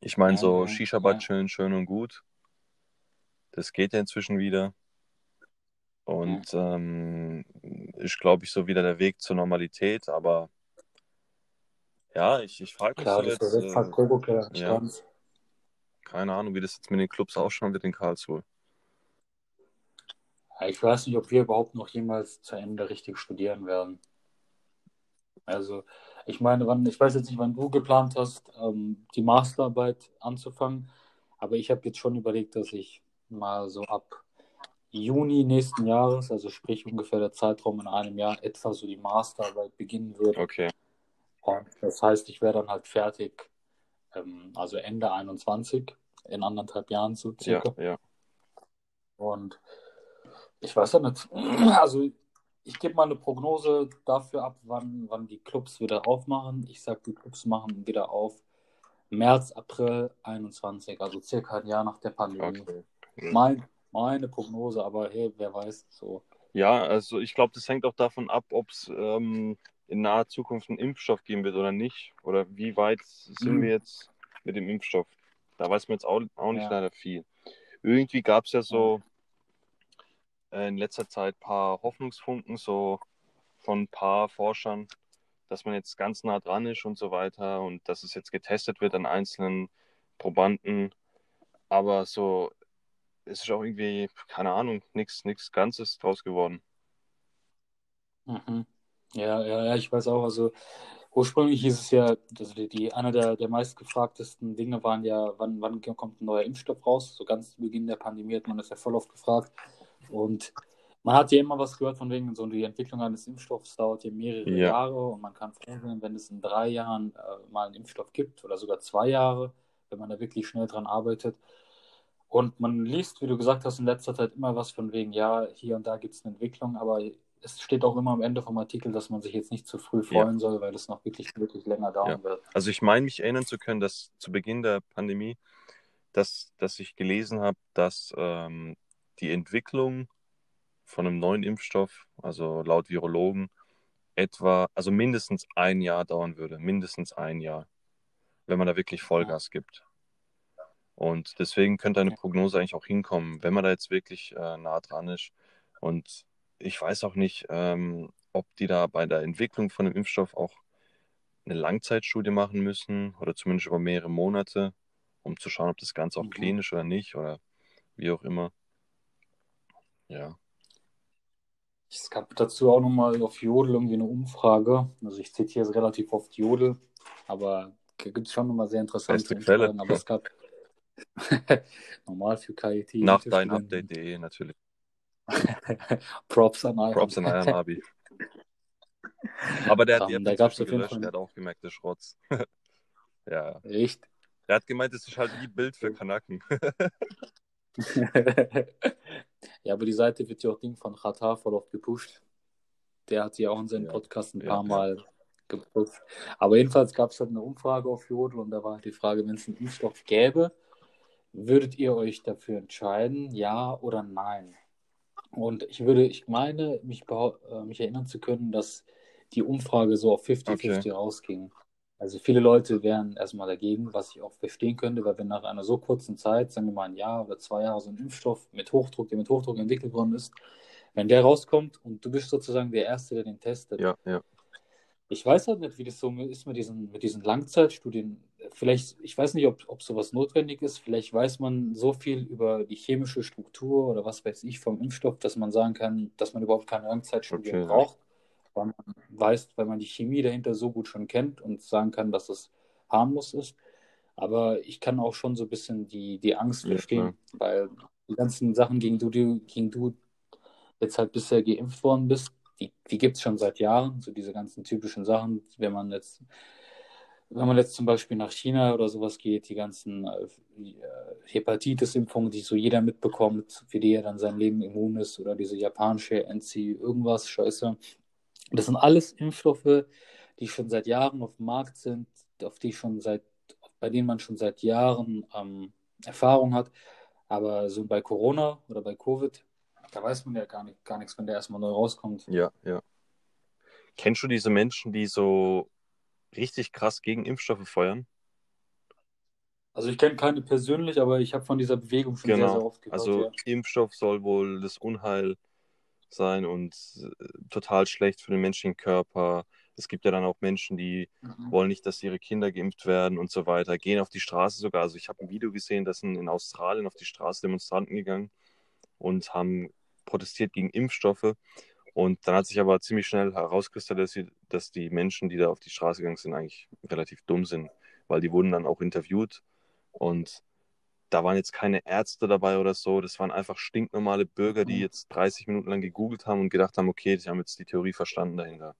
Speaker 2: Ich meine,
Speaker 1: Ja,
Speaker 2: so
Speaker 1: ja,
Speaker 2: Shisha-Bar
Speaker 1: ja.
Speaker 2: chillen, schön und gut. Das geht ja inzwischen wieder. Und ähm, ist, glaube ich, so wieder der Weg zur Normalität. Aber ja, ich, ich frage mich
Speaker 1: Klar,
Speaker 2: so
Speaker 1: das
Speaker 2: jetzt,
Speaker 1: ersetzt halt
Speaker 2: äh, ja. Keine Ahnung, wie das jetzt mit den Clubs ausschauen wird in Karlsruhe.
Speaker 1: Ich weiß nicht, ob wir überhaupt noch jemals zu Ende richtig studieren werden. Also, ich meine, wann, ich weiß jetzt nicht, wann du geplant hast, ähm, die Masterarbeit anzufangen, aber ich habe jetzt schon überlegt, dass ich mal so ab Juni nächsten Jahres, also sprich ungefähr der Zeitraum in einem Jahr, etwa so die Masterarbeit beginnen würde.
Speaker 2: Okay,
Speaker 1: Und das heißt, ich wäre dann halt fertig, ähm, also Ende 21, in anderthalb Jahren so
Speaker 2: ja,
Speaker 1: circa.
Speaker 2: ja.
Speaker 1: Und ich weiß ja nicht, also ich gebe mal eine Prognose dafür ab, wann, wann die Clubs wieder aufmachen. Ich sage, die Clubs machen wieder auf März, April 21, also circa ein Jahr nach der Pandemie.
Speaker 2: Okay.
Speaker 1: Mein, meine Prognose, aber hey, wer weiß, so.
Speaker 2: Ja, also ich glaube, das hängt auch davon ab, ob es ähm, in naher Zukunft einen Impfstoff geben wird oder nicht. Oder wie weit sind
Speaker 1: Mhm.
Speaker 2: wir jetzt mit dem Impfstoff? Da weiß man jetzt auch, auch nicht
Speaker 1: Ja.
Speaker 2: leider viel. Irgendwie gab es ja so äh, in letzter Zeit ein paar Hoffnungsfunken, so von ein paar Forschern, dass man jetzt ganz nah dran ist und so weiter und dass es jetzt getestet wird an einzelnen Probanden. Aber so, es ist auch irgendwie, keine Ahnung, nichts nichts Ganzes draus geworden.
Speaker 1: Mhm. Ja, ja, ja, ich weiß auch, also ursprünglich hieß es ja, also die, die einer der, der meistgefragtesten Dinge waren ja, wann, wann kommt ein neuer Impfstoff raus? So ganz zu Beginn der Pandemie hat man das ja voll oft gefragt. Und man hat ja immer was gehört von wegen, so die Entwicklung eines Impfstoffs dauert ja mehrere
Speaker 2: Ja.
Speaker 1: Jahre und man kann froh sein, wenn es in drei Jahren äh, mal einen Impfstoff gibt oder sogar zwei Jahre, wenn man da wirklich schnell dran arbeitet. Und man liest, wie du gesagt hast, in letzter Zeit immer was von wegen, ja, hier und da gibt es eine Entwicklung, aber es steht auch immer am Ende vom Artikel, dass man sich jetzt nicht zu früh freuen soll, weil es noch wirklich, wirklich länger dauern wird.
Speaker 2: Also ich meine mich erinnern zu können, dass zu Beginn der Pandemie, dass, dass ich gelesen habe, dass ähm, die Entwicklung von einem neuen Impfstoff, also laut Virologen, etwa, also mindestens ein Jahr dauern würde. Mindestens ein Jahr, wenn man da wirklich Vollgas gibt. Und deswegen könnte eine Prognose eigentlich auch hinkommen, wenn man da jetzt wirklich äh, nah dran ist. Und ich weiß auch nicht, ähm, ob die da bei der Entwicklung von dem Impfstoff auch eine Langzeitstudie machen müssen oder zumindest über mehrere Monate, um zu schauen, ob das Ganze auch
Speaker 1: Mhm.
Speaker 2: klinisch oder nicht oder wie auch immer. Ja.
Speaker 1: Es gab dazu auch nochmal auf Jodel irgendwie eine Umfrage. Also ich zitiere es relativ oft Jodel, aber da gibt es schon nochmal sehr interessante
Speaker 2: Beste Quelle.
Speaker 1: Aber es gab normal für KIT.
Speaker 2: Nach
Speaker 1: für
Speaker 2: deinupdate.de
Speaker 1: Studenten.
Speaker 2: E natürlich.
Speaker 1: Props an Iron.
Speaker 2: Props an Iron Abi. Aber der hat die
Speaker 1: Ähm,
Speaker 2: App
Speaker 1: jeden
Speaker 2: gelöscht, der hat auch gemerkt, ist Schrotz. ja.
Speaker 1: Echt?
Speaker 2: Der hat gemeint, es ist halt wie Bild für Kanaken.
Speaker 1: ja, aber die Seite wird ja auch Ding von Qatar voll oft gepusht. Der hat sie auch in seinem
Speaker 2: Ja.
Speaker 1: Podcast ein
Speaker 2: Ja,
Speaker 1: paar
Speaker 2: ja.
Speaker 1: Mal gepusht. Aber jedenfalls gab es halt eine Umfrage auf Jodel und da war halt die Frage, wenn es einen Impfstoff gäbe, würdet ihr euch dafür entscheiden, ja oder nein? Und ich würde, ich meine, mich, äh, mich erinnern zu können, dass die Umfrage so auf 50-50 rausging. Also viele Leute wären erstmal dagegen, was ich auch verstehen könnte, weil wenn nach einer so kurzen Zeit, sagen wir mal ein Jahr oder zwei Jahre, so ein Impfstoff mit Hochdruck, der mit Hochdruck entwickelt worden ist, wenn der rauskommt und du bist sozusagen der Erste, der den testet.
Speaker 2: Ja, ja.
Speaker 1: Ich weiß halt nicht, wie das so ist mit diesen, mit diesen Langzeitstudien. Vielleicht, ich weiß nicht, ob, ob sowas notwendig ist. Vielleicht weiß man so viel über die chemische Struktur oder was weiß ich vom Impfstoff, dass man sagen kann, dass man überhaupt keine Langzeitstudien
Speaker 2: Okay.
Speaker 1: braucht, weil man weiß, weil man die Chemie dahinter so gut schon kennt und sagen kann, dass es harmlos ist. Aber ich kann auch schon so ein bisschen die, die Angst
Speaker 2: Ja,
Speaker 1: verstehen, weil die ganzen Sachen, gegen du, die, gegen du jetzt halt bisher geimpft worden bist, die, die gibt es schon seit Jahren, so diese ganzen typischen Sachen, wenn man jetzt, wenn man jetzt zum Beispiel nach China oder sowas geht, die ganzen äh, Hepatitis-Impfungen, die so jeder mitbekommt, für die er dann sein Leben immun ist, oder diese japanische NC irgendwas, Scheiße. Das sind alles Impfstoffe, die schon seit Jahren auf dem Markt sind, auf die schon seit, bei denen man schon seit Jahren ähm, Erfahrung hat. Aber so bei Corona oder bei Covid, da weiß man ja gar, nicht, gar nichts, wenn der erstmal neu rauskommt.
Speaker 2: Ja, ja. Kennst du diese Menschen, die so richtig krass gegen Impfstoffe feuern?
Speaker 1: Also ich kenne keine persönlich, aber ich habe von dieser Bewegung schon
Speaker 2: Genau.
Speaker 1: sehr, sehr oft gehört.
Speaker 2: Also
Speaker 1: ja.
Speaker 2: Impfstoff soll wohl das Unheil sein und äh, total schlecht für den menschlichen Körper. Es gibt ja dann auch Menschen, die
Speaker 1: Mhm.
Speaker 2: wollen nicht, dass ihre Kinder geimpft werden und so weiter, gehen auf die Straße sogar. Also ich habe ein Video gesehen, da sind in Australien auf die Straße Demonstranten gegangen und haben protestiert gegen Impfstoffe. Und dann hat sich aber ziemlich schnell herauskristallisiert, dass die Menschen, die da auf die Straße gegangen sind, eigentlich relativ dumm sind, weil die wurden dann auch interviewt und da waren jetzt keine Ärzte dabei oder so, das waren einfach stinknormale Bürger, die
Speaker 1: Mhm.
Speaker 2: jetzt 30 Minuten lang gegoogelt haben und gedacht haben, okay, die haben jetzt die Theorie verstanden dahinter.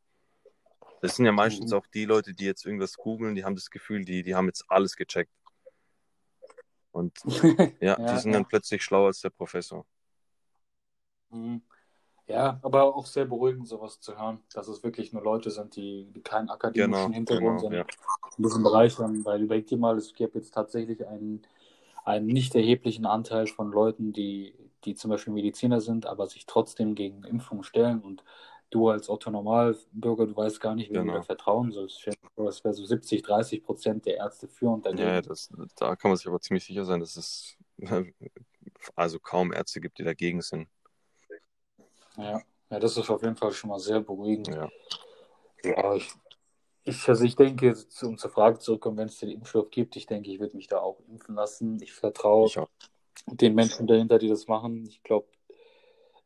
Speaker 2: Das sind ja meistens
Speaker 1: Mhm.
Speaker 2: auch die Leute, die jetzt irgendwas googeln, die haben das Gefühl, die, die haben jetzt alles gecheckt. Und ja,
Speaker 1: Ja,
Speaker 2: die sind
Speaker 1: ja.
Speaker 2: dann plötzlich schlauer als der Professor.
Speaker 1: Mhm. Ja, aber auch sehr beruhigend, sowas zu hören, dass es wirklich nur Leute sind, die, die keinen akademischen
Speaker 2: Genau,
Speaker 1: Hintergrund
Speaker 2: genau,
Speaker 1: sind,
Speaker 2: ja.
Speaker 1: in diesem Bereich haben, weil überleg dir mal, es gibt jetzt tatsächlich einen, einen nicht erheblichen Anteil von Leuten, die, die zum Beispiel Mediziner sind, aber sich trotzdem gegen Impfung stellen und du als Otto Normalbürger, du weißt gar nicht, wem
Speaker 2: Genau.
Speaker 1: du da vertrauen sollst. Es wäre so 70, 30 Prozent der Ärzte für und dagegen.
Speaker 2: Ja, das, da kann man sich aber ziemlich sicher sein, dass es also kaum Ärzte gibt, die dagegen sind.
Speaker 1: Ja, ja, das ist auf jeden Fall schon mal sehr beruhigend.
Speaker 2: Ja,
Speaker 1: Ja, ich, ich, also ich denke, um zur Frage zurückzukommen, wenn es den Impfstoff gibt, ich denke, ich würde mich da auch impfen lassen. Ich vertraue den Menschen dahinter, die das machen. Ich glaube,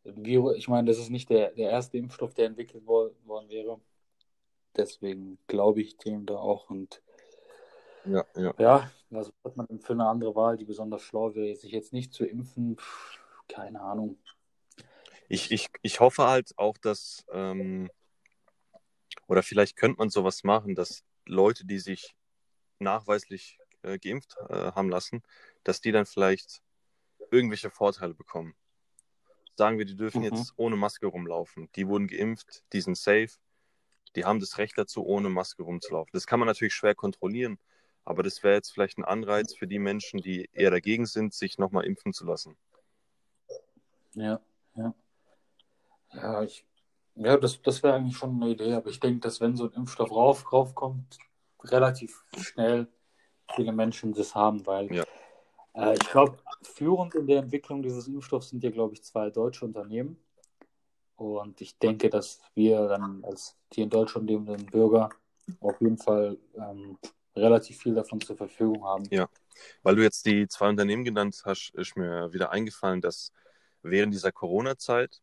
Speaker 1: ich meine, das ist nicht der, der erste Impfstoff, der entwickelt wo- worden wäre. Deswegen glaube ich dem da auch. Und
Speaker 2: Ja, ja.
Speaker 1: ja, was hat man denn für eine andere Wahl, die besonders schlau wäre, sich jetzt nicht zu impfen? Pff, keine Ahnung.
Speaker 2: Ich, ich, ich hoffe halt auch, dass, ähm, oder vielleicht könnte man sowas machen, dass Leute, die sich nachweislich äh, geimpft äh, haben lassen, dass die dann vielleicht irgendwelche Vorteile bekommen. Sagen wir, die dürfen
Speaker 1: Mhm.
Speaker 2: jetzt ohne Maske rumlaufen. Die wurden geimpft, die sind safe, die haben das Recht dazu, ohne Maske rumzulaufen. Das kann man natürlich schwer kontrollieren, aber das wäre jetzt vielleicht ein Anreiz für die Menschen, die eher dagegen sind, sich nochmal impfen zu lassen.
Speaker 1: Ja, ja. Ich, ja, das, das wäre eigentlich schon eine Idee, aber ich denke, dass wenn so ein Impfstoff rauf, raufkommt, relativ schnell viele Menschen das haben, weil
Speaker 2: Ja.
Speaker 1: äh, ich glaube, führend in der Entwicklung dieses Impfstoffs sind ja, glaube ich, zwei deutsche Unternehmen. Und ich denke, dass wir dann als die in Deutschland lebenden Bürger auf jeden Fall ähm, relativ viel davon zur Verfügung haben.
Speaker 2: Ja. Weil du jetzt die zwei Unternehmen genannt hast, ist mir wieder eingefallen, dass während dieser Corona-Zeit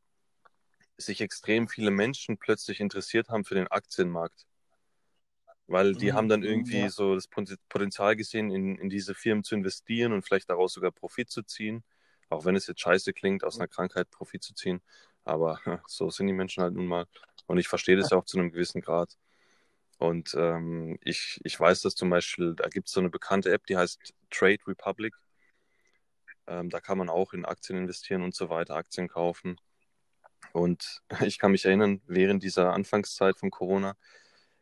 Speaker 2: sich extrem viele Menschen plötzlich interessiert haben für den Aktienmarkt. Weil die
Speaker 1: Mhm,
Speaker 2: haben dann
Speaker 1: mhm,
Speaker 2: irgendwie
Speaker 1: ja.
Speaker 2: so das Pot- Potenzial gesehen, in, in diese Firmen zu investieren und vielleicht daraus sogar Profit zu ziehen. Auch wenn es jetzt scheiße klingt, aus einer Krankheit Profit zu ziehen. Aber so sind die Menschen halt nun mal. Und ich verstehe das ja auch zu einem gewissen Grad. Und ähm, ich, ich weiß, dass zum Beispiel, da gibt es so eine bekannte App, die heißt Trade Republic. Ähm, da kann man auch in Aktien investieren und so weiter, Aktien kaufen. Und ich kann mich erinnern, während dieser Anfangszeit von Corona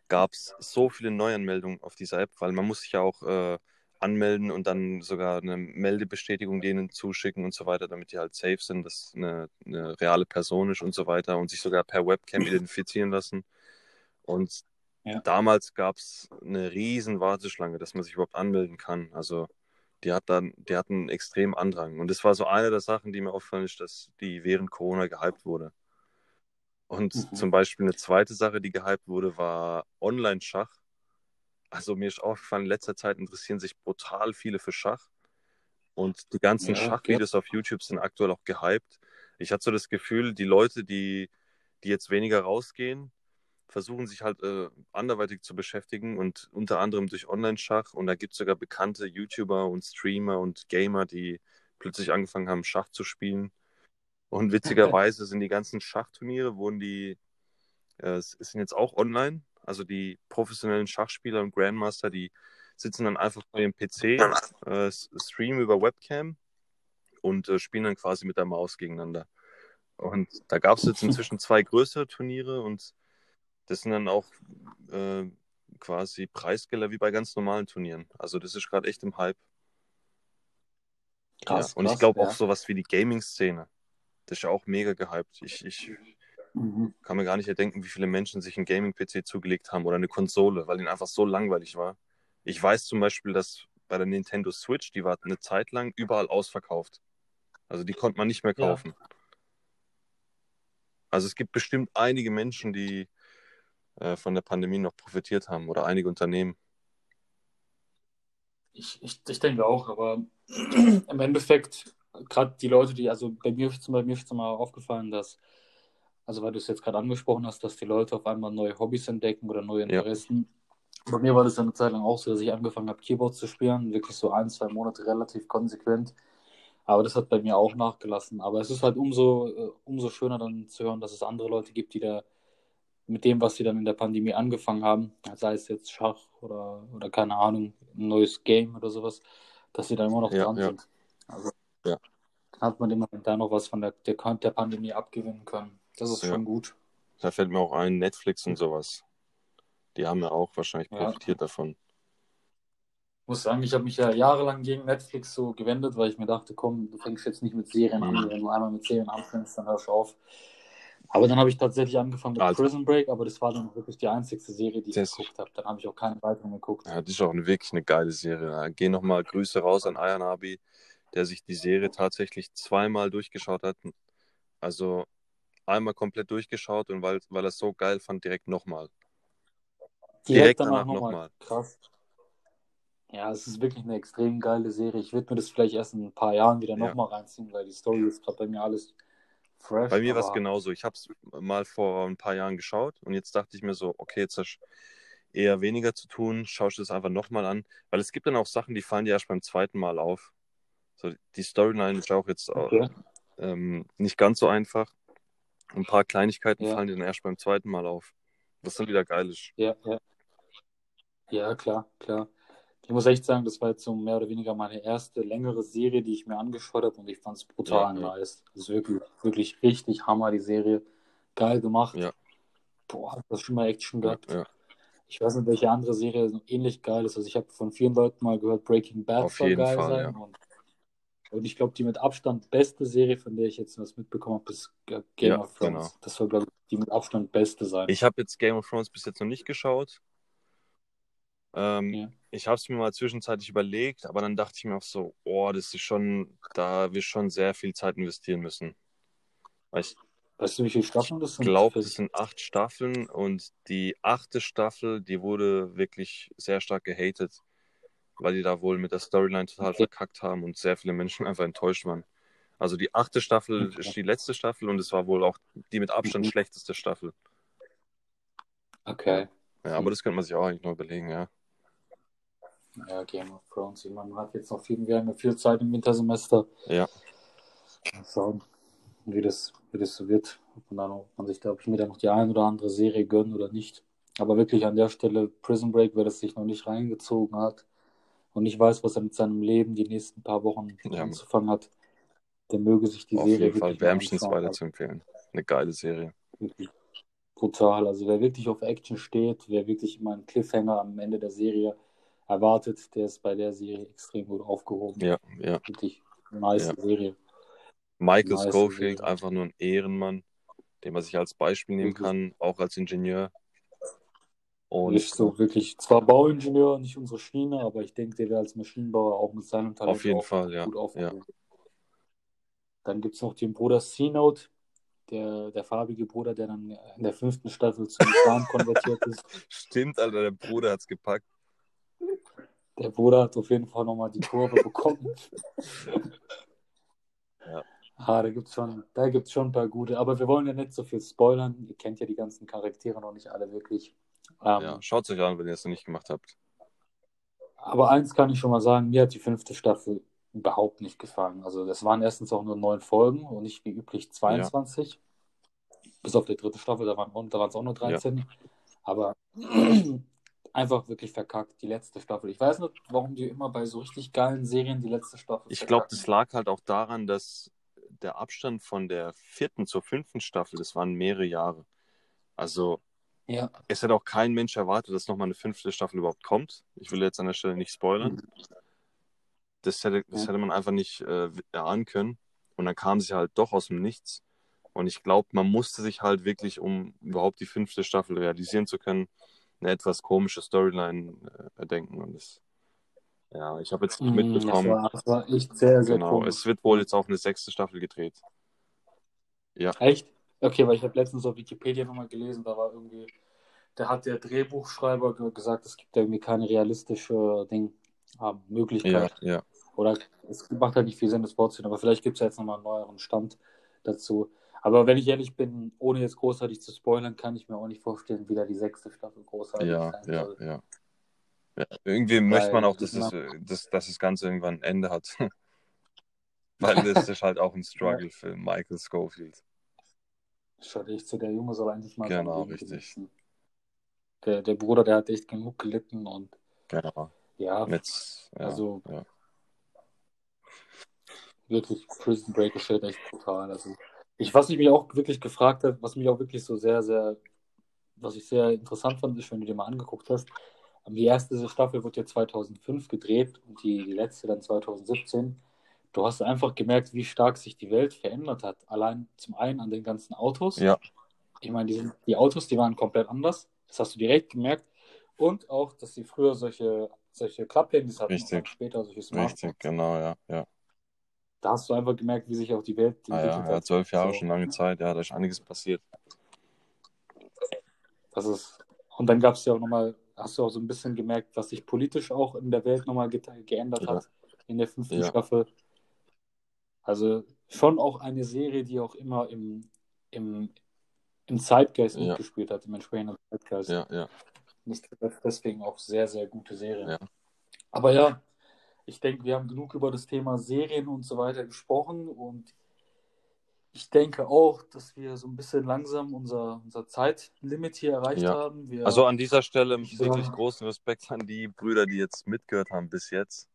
Speaker 2: gab es so viele Neuanmeldungen auf dieser App, weil man muss sich ja auch äh, anmelden und dann sogar eine Meldebestätigung denen zuschicken und so weiter, damit die halt safe sind, dass eine, eine reale Person ist und so weiter und sich sogar per Webcam identifizieren lassen. Und
Speaker 1: Ja.
Speaker 2: damals gab es eine riesen Warteschlange, dass man sich überhaupt anmelden kann. Also die hat dann, die hatten einen extremen Andrang. Und das war so eine der Sachen, die mir auffallen ist, dass die während Corona gehypt wurde. Und
Speaker 1: Mhm.
Speaker 2: zum Beispiel eine zweite Sache, die gehypt wurde, war Online-Schach. Also mir ist aufgefallen, in letzter Zeit interessieren sich brutal viele für Schach. Und die ganzen
Speaker 1: Ja,
Speaker 2: Schachvideos auf YouTube sind aktuell auch gehypt. Ich hatte so das Gefühl, die Leute, die, die jetzt weniger rausgehen, versuchen sich halt äh, anderweitig zu beschäftigen und unter anderem durch Online-Schach. Und da gibt es sogar bekannte YouTuber und Streamer und Gamer, die plötzlich angefangen haben, Schach zu spielen. Und witzigerweise sind die ganzen Schachturniere, wurden die, äh, es sind jetzt auch online. Also die professionellen Schachspieler und Grandmaster, die sitzen dann einfach vor ihrem PC, äh, streamen über Webcam und äh, spielen dann quasi mit der Maus gegeneinander. Und da gab es jetzt inzwischen zwei größere Turniere und das sind dann auch äh, quasi Preisgelder wie bei ganz normalen Turnieren. Also das ist gerade echt im Hype. Krass, ja. Und krass, ich glaube ja. auch sowas wie die Gaming-Szene. Das ist ja auch mega gehypt. Ich, ich mhm. kann mir gar nicht erdenken, wie viele Menschen sich einen Gaming-PC zugelegt haben oder eine Konsole, weil ihnen einfach so langweilig war. Ich weiß zum Beispiel, dass bei der Nintendo Switch, die war eine Zeit lang überall ausverkauft. Also die konnte man nicht mehr kaufen. Ja. Also es gibt bestimmt einige Menschen, die äh, von der Pandemie noch profitiert haben oder einige Unternehmen.
Speaker 1: Ich, ich, ich denke auch, aber im Endeffekt, gerade die Leute, die, also bei mir, ist bei mir ist mal aufgefallen, dass, also weil du es jetzt gerade angesprochen hast, dass die Leute auf einmal neue Hobbys entdecken oder neue Interessen. Ja. Bei mir war das eine Zeit lang auch so, dass ich angefangen habe, Keyboard zu spielen, wirklich so ein, zwei Monate relativ konsequent. Aber das hat bei mir auch nachgelassen. Aber es ist halt umso, äh, umso schöner dann zu hören, dass es andere Leute gibt, die da mit dem, was sie dann in der Pandemie angefangen haben, sei es jetzt Schach oder, oder keine Ahnung, ein neues Game oder sowas, dass sie da immer noch ja, dran ja. sind. Also ja. dann hat man immer da noch was von der, der, der Pandemie abgewinnen können. Das ist ja. schon gut.
Speaker 2: Da fällt mir auch ein, Netflix und sowas. Die haben ja auch wahrscheinlich profitiert davon.
Speaker 1: Ich muss sagen, ich habe mich ja jahrelang gegen Netflix so gewendet, weil ich mir dachte, komm, du fängst jetzt nicht mit Serien mhm. an. Wenn du einmal mit Serien anfängst, dann hörst du auf. Aber dann habe ich tatsächlich angefangen mit also, Prison Break, aber das war dann wirklich die einzigste Serie, die ich geguckt habe. Dann habe ich auch keine weiteren geguckt.
Speaker 2: Ja, das ist auch eine, wirklich eine geile Serie. Geh nochmal Grüße raus an Ayanabi, der sich die Serie tatsächlich zweimal durchgeschaut hat. Also einmal komplett durchgeschaut und weil, weil er es so geil fand, direkt nochmal.
Speaker 1: Direkt, direkt danach nochmal. Noch Krass. Ja, es ist wirklich eine extrem geile Serie. Ich würde mir das vielleicht erst in ein paar Jahren wieder ja. nochmal reinziehen, weil die Story ist gerade bei mir alles
Speaker 2: fresh. Bei mir war es genauso. Ich habe es mal vor ein paar Jahren geschaut und jetzt dachte ich mir so, okay, jetzt hast du eher weniger zu tun, schaust du das einfach nochmal an, weil es gibt dann auch Sachen, die fallen dir erst beim zweiten Mal auf. So, die Storyline ist auch jetzt okay. ähm, nicht ganz so einfach. Ein paar Kleinigkeiten ja. fallen dir dann erst beim zweiten Mal auf. Was dann wieder geil ist.
Speaker 1: Ja, ja. Ja, klar, klar. Ich muss echt sagen, das war jetzt so mehr oder weniger meine erste längere Serie, die ich mir angeschaut habe und ich fand es brutal ja, nice. Das ist wirklich, wirklich richtig Hammer, die Serie. Geil gemacht. Ja. Boah, das schon mal Action gehabt. Ja, ja. Ich weiß nicht, welche andere Serie ähnlich geil ist. Also ich habe von vielen Leuten mal gehört, Breaking Bad Auf soll geil Fall, sein. Und, und, ich glaube, die mit Abstand beste Serie, von der ich jetzt was mitbekommen habe, ist Game of Thrones. Genau. Das soll, glaube ich, die mit Abstand beste sein.
Speaker 2: Ich habe jetzt Game of Thrones bis jetzt noch nicht geschaut. Ähm, ja. Ich habe es mir mal zwischenzeitlich überlegt, aber dann dachte ich mir auch so, oh, das ist schon, da wir schon sehr viel Zeit investieren müssen.
Speaker 1: Weißt, weißt du, wie viele Staffeln das
Speaker 2: sind? Ich glaube, es sind acht Staffeln und die achte Staffel, die wurde wirklich sehr stark gehatet, weil die da wohl mit der Storyline total verkackt haben und sehr viele Menschen einfach enttäuscht waren. Also die achte Staffel okay. ist die letzte Staffel und es war wohl auch die mit Abstand mhm. schlechteste Staffel.
Speaker 1: Okay.
Speaker 2: Ja, aber das könnte man sich auch eigentlich noch überlegen, ja.
Speaker 1: Ja, Game of Thrones. Man hat jetzt noch viel, wir haben ja viel Zeit im Wintersemester.
Speaker 2: Ja.
Speaker 1: Mal schauen, wie das, wie das so wird. Ob man, dann, ob man sich, glaube ich, mir dann noch die ein oder andere Serie gönnen oder nicht. Aber wirklich an der Stelle Prison Break, wer das sich noch nicht reingezogen hat und nicht weiß, was er mit seinem Leben die nächsten paar Wochen ja. anzufangen hat, der möge sich die
Speaker 2: Auf
Speaker 1: Serie
Speaker 2: jeden Fall wärmstens weiter zu empfehlen. Eine geile Serie.
Speaker 1: Wirklich brutal. Also wer wirklich auf Action steht, wer wirklich immer einen Cliffhanger am Ende der Serie erwartet, der ist bei der Serie extrem gut aufgehoben.
Speaker 2: Ja, ja.
Speaker 1: Wirklich nice ja. Serie.
Speaker 2: Michael nice Schofield, Serie. einfach nur ein Ehrenmann, den man sich als Beispiel nehmen wirklich. kann, auch als Ingenieur.
Speaker 1: Und nicht so wirklich, zwar Bauingenieur, nicht unsere Schiene, aber ich denke, der wäre als Maschinenbauer auch mit seinem Talent
Speaker 2: auf jeden Fall, ja. gut aufgehoben. Ja.
Speaker 1: Dann gibt es noch den Bruder C-Note, der, der farbige Bruder, der dann in der fünften Staffel zum Schwan konvertiert ist.
Speaker 2: Stimmt, Alter, der Bruder hat es gepackt.
Speaker 1: Der Bruder hat auf jeden Fall nochmal die Kurve bekommen.
Speaker 2: ja.
Speaker 1: Ah, da gibt es schon, schon ein paar gute, aber wir wollen ja nicht so viel spoilern. Ihr kennt ja die ganzen Charaktere noch nicht alle wirklich.
Speaker 2: Ähm, ja, schaut es euch an, wenn ihr es noch nicht gemacht habt.
Speaker 1: Aber eins kann ich schon mal sagen, mir hat die fünfte Staffel überhaupt nicht gefallen. Also das waren erstens auch nur neun Folgen und nicht wie üblich 22. Ja. Bis auf die dritte Staffel, da waren da es auch nur 13. Ja. Aber einfach wirklich verkackt, die letzte Staffel. Ich weiß nicht, warum die immer bei so richtig geilen Serien die letzte Staffel
Speaker 2: Ich glaube, das lag halt auch daran, dass der Abstand von der vierten zur fünften Staffel, das waren mehrere Jahre. Also
Speaker 1: ja.
Speaker 2: es hätte auch kein Mensch erwartet, dass nochmal eine fünfte Staffel überhaupt kommt. Ich will jetzt an der Stelle nicht spoilern. Das hätte, das hätte man einfach nicht äh, erahnen können. Und dann kam sie halt doch aus dem Nichts. Und ich glaube, man musste sich halt wirklich, um überhaupt die fünfte Staffel realisieren zu können, eine etwas komische Storyline äh, erdenken. Und das, ja, ich habe jetzt nicht
Speaker 1: Mhm,
Speaker 2: mitbekommen.
Speaker 1: Das war, das war echt sehr, sehr
Speaker 2: genau,
Speaker 1: komisch.
Speaker 2: es wird wohl jetzt auch eine sechste Staffel gedreht. Ja,
Speaker 1: Echt? Okay, weil ich habe letztens auf Wikipedia nochmal gelesen, da war irgendwie, da hat der Drehbuchschreiber ge- gesagt, es gibt irgendwie keine realistische Ding, ah,
Speaker 2: ja,
Speaker 1: Möglichkeit.
Speaker 2: ja.
Speaker 1: Oder es macht halt nicht viel Sinn, das vorzunehmen, aber vielleicht gibt es ja jetzt nochmal einen neueren Stand dazu. Aber wenn ich ehrlich bin, ohne jetzt großartig zu spoilern, kann ich mir auch nicht vorstellen, wie da die sechste Staffel großartig
Speaker 2: Ja,
Speaker 1: sein
Speaker 2: ja,
Speaker 1: soll.
Speaker 2: ja. ja. Irgendwie möchte man
Speaker 1: Weil,
Speaker 2: auch, dass, äh, dass, dass das Ganze irgendwann ein Ende hat. Weil das ist halt auch ein
Speaker 1: ja,
Speaker 2: Struggle für Michael Schofield.
Speaker 1: Schaut echt so, der Junge soll eigentlich mal
Speaker 2: Genau, richtig.
Speaker 1: Der, der Bruder, der hat echt genug gelitten und
Speaker 2: Genau.
Speaker 1: ja,
Speaker 2: Mit, ja,
Speaker 1: also
Speaker 2: ja.
Speaker 1: wirklich Prison Break ist halt echt brutal. Also ich, was ich mich auch wirklich gefragt habe, was mich auch wirklich so sehr, sehr, was ich sehr interessant fand, ist, wenn du dir mal angeguckt hast, die erste Staffel wurde ja 2005 gedreht und die letzte dann 2017. Du hast einfach gemerkt, wie stark sich die Welt verändert hat. Allein zum einen an den ganzen Autos.
Speaker 2: Ja,
Speaker 1: Ich meine, die, sind- die Autos, die waren komplett anders. Das hast du direkt gemerkt. Und auch, dass sie früher solche, solche Klapphandys hatten
Speaker 2: richtig,
Speaker 1: später solche
Speaker 2: richtig,
Speaker 1: Smartphones.
Speaker 2: genau, ja, ja.
Speaker 1: Da hast du einfach gemerkt, wie sich auch die Welt
Speaker 2: Ah
Speaker 1: entwickelt
Speaker 2: ja, ja,
Speaker 1: hat.
Speaker 2: zwölf Jahre,
Speaker 1: So,
Speaker 2: schon lange Zeit, ja, da ist einiges passiert.
Speaker 1: das ist, und dann gab es ja auch nochmal, hast du auch so ein bisschen gemerkt, was sich politisch auch in der Welt nochmal ge geändert
Speaker 2: Ja,
Speaker 1: hat in der fünften
Speaker 2: ja,
Speaker 1: Staffel. Also schon auch eine Serie, die auch immer im, im, im Zeitgeist
Speaker 2: ja,
Speaker 1: mitgespielt hat, im entsprechenden Zeitgeist.
Speaker 2: ja, ja,
Speaker 1: Nicht deswegen auch sehr, sehr gute Serie.
Speaker 2: ja,
Speaker 1: Aber ja, ich denke, wir haben genug über das Thema Serien und so weiter gesprochen und ich denke auch, dass wir so ein bisschen langsam unser, unser Zeitlimit hier erreicht
Speaker 2: ja.
Speaker 1: haben. Wir,
Speaker 2: Also an dieser Stelle
Speaker 1: ich
Speaker 2: wirklich großen Respekt an die Brüder, die jetzt mitgehört haben bis jetzt.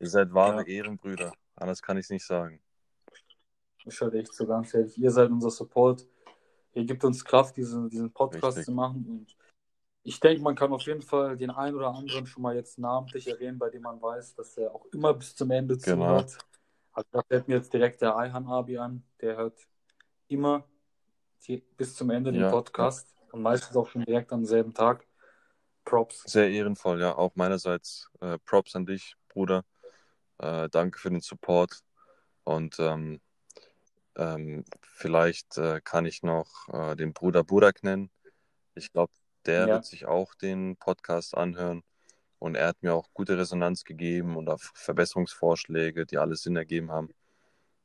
Speaker 2: Ihr seid wahre
Speaker 1: ja,
Speaker 2: Ehrenbrüder. Anders kann ich es nicht sagen.
Speaker 1: ich halt echt so ganz ehrlich, ihr seid unser Support. Ihr gebt uns Kraft, diesen, diesen Podcast
Speaker 2: Richtig.
Speaker 1: zu machen und ich denke, man kann auf jeden Fall den einen oder anderen schon mal jetzt namentlich erwähnen, bei dem man weiß, dass er auch immer bis zum Ende
Speaker 2: Genau.
Speaker 1: zuhört. Also da fällt mir jetzt direkt der Ayhan Abi an, der hört immer die, bis zum Ende den
Speaker 2: Ja, ja.
Speaker 1: Podcast und meistens auch schon direkt am selben Tag. Props.
Speaker 2: Sehr ehrenvoll, ja. Auch meinerseits äh, Props an dich, Bruder. Äh, danke für den Support. Und ähm, ähm, vielleicht äh, kann ich noch äh, den Bruder Burak nennen. Ich glaube, der
Speaker 1: Ja,
Speaker 2: wird sich auch den Podcast anhören. Und er hat mir auch gute Resonanz gegeben und auch Verbesserungsvorschläge, die alles Sinn ergeben haben.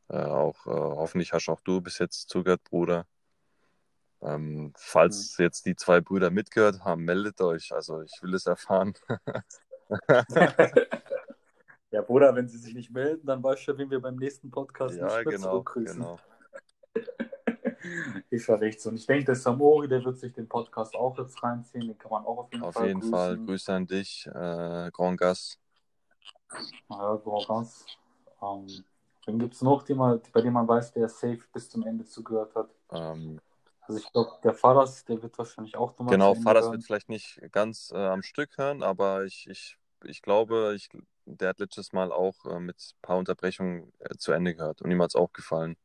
Speaker 2: Äh, auch äh, hoffentlich hast auch du bis jetzt zugehört, Bruder. Ähm,
Speaker 1: hm.
Speaker 2: falls jetzt die zwei Brüder mitgehört haben, meldet euch. Also ich will es erfahren.
Speaker 1: ja, Bruder, wenn Sie sich nicht melden, dann weißt du, wen wir beim nächsten Podcast nicht
Speaker 2: Ja,
Speaker 1: mehr
Speaker 2: genau,
Speaker 1: zurückgrüßen.
Speaker 2: genau.
Speaker 1: Ist ja echt so. Und ich denke, der Samori, der wird sich den Podcast auch jetzt reinziehen. Den kann man auch auf jeden
Speaker 2: Auf
Speaker 1: Fall
Speaker 2: jeden Fall. Grüße an dich, äh, Grand Gas.
Speaker 1: Ja, so ganz. Ähm, wen gibt es noch, die man, bei dem man weiß, der safe bis zum Ende zugehört hat?
Speaker 2: Ähm,
Speaker 1: Also ich glaube, der Fadas, der wird wahrscheinlich auch nochmal
Speaker 2: genau,
Speaker 1: hören.
Speaker 2: wird vielleicht nicht ganz äh, am Stück hören, aber ich, ich, ich glaube, ich, der hat letztes Mal auch äh, mit ein paar Unterbrechungen äh, zu Ende gehört und ihm hat es auch gefallen.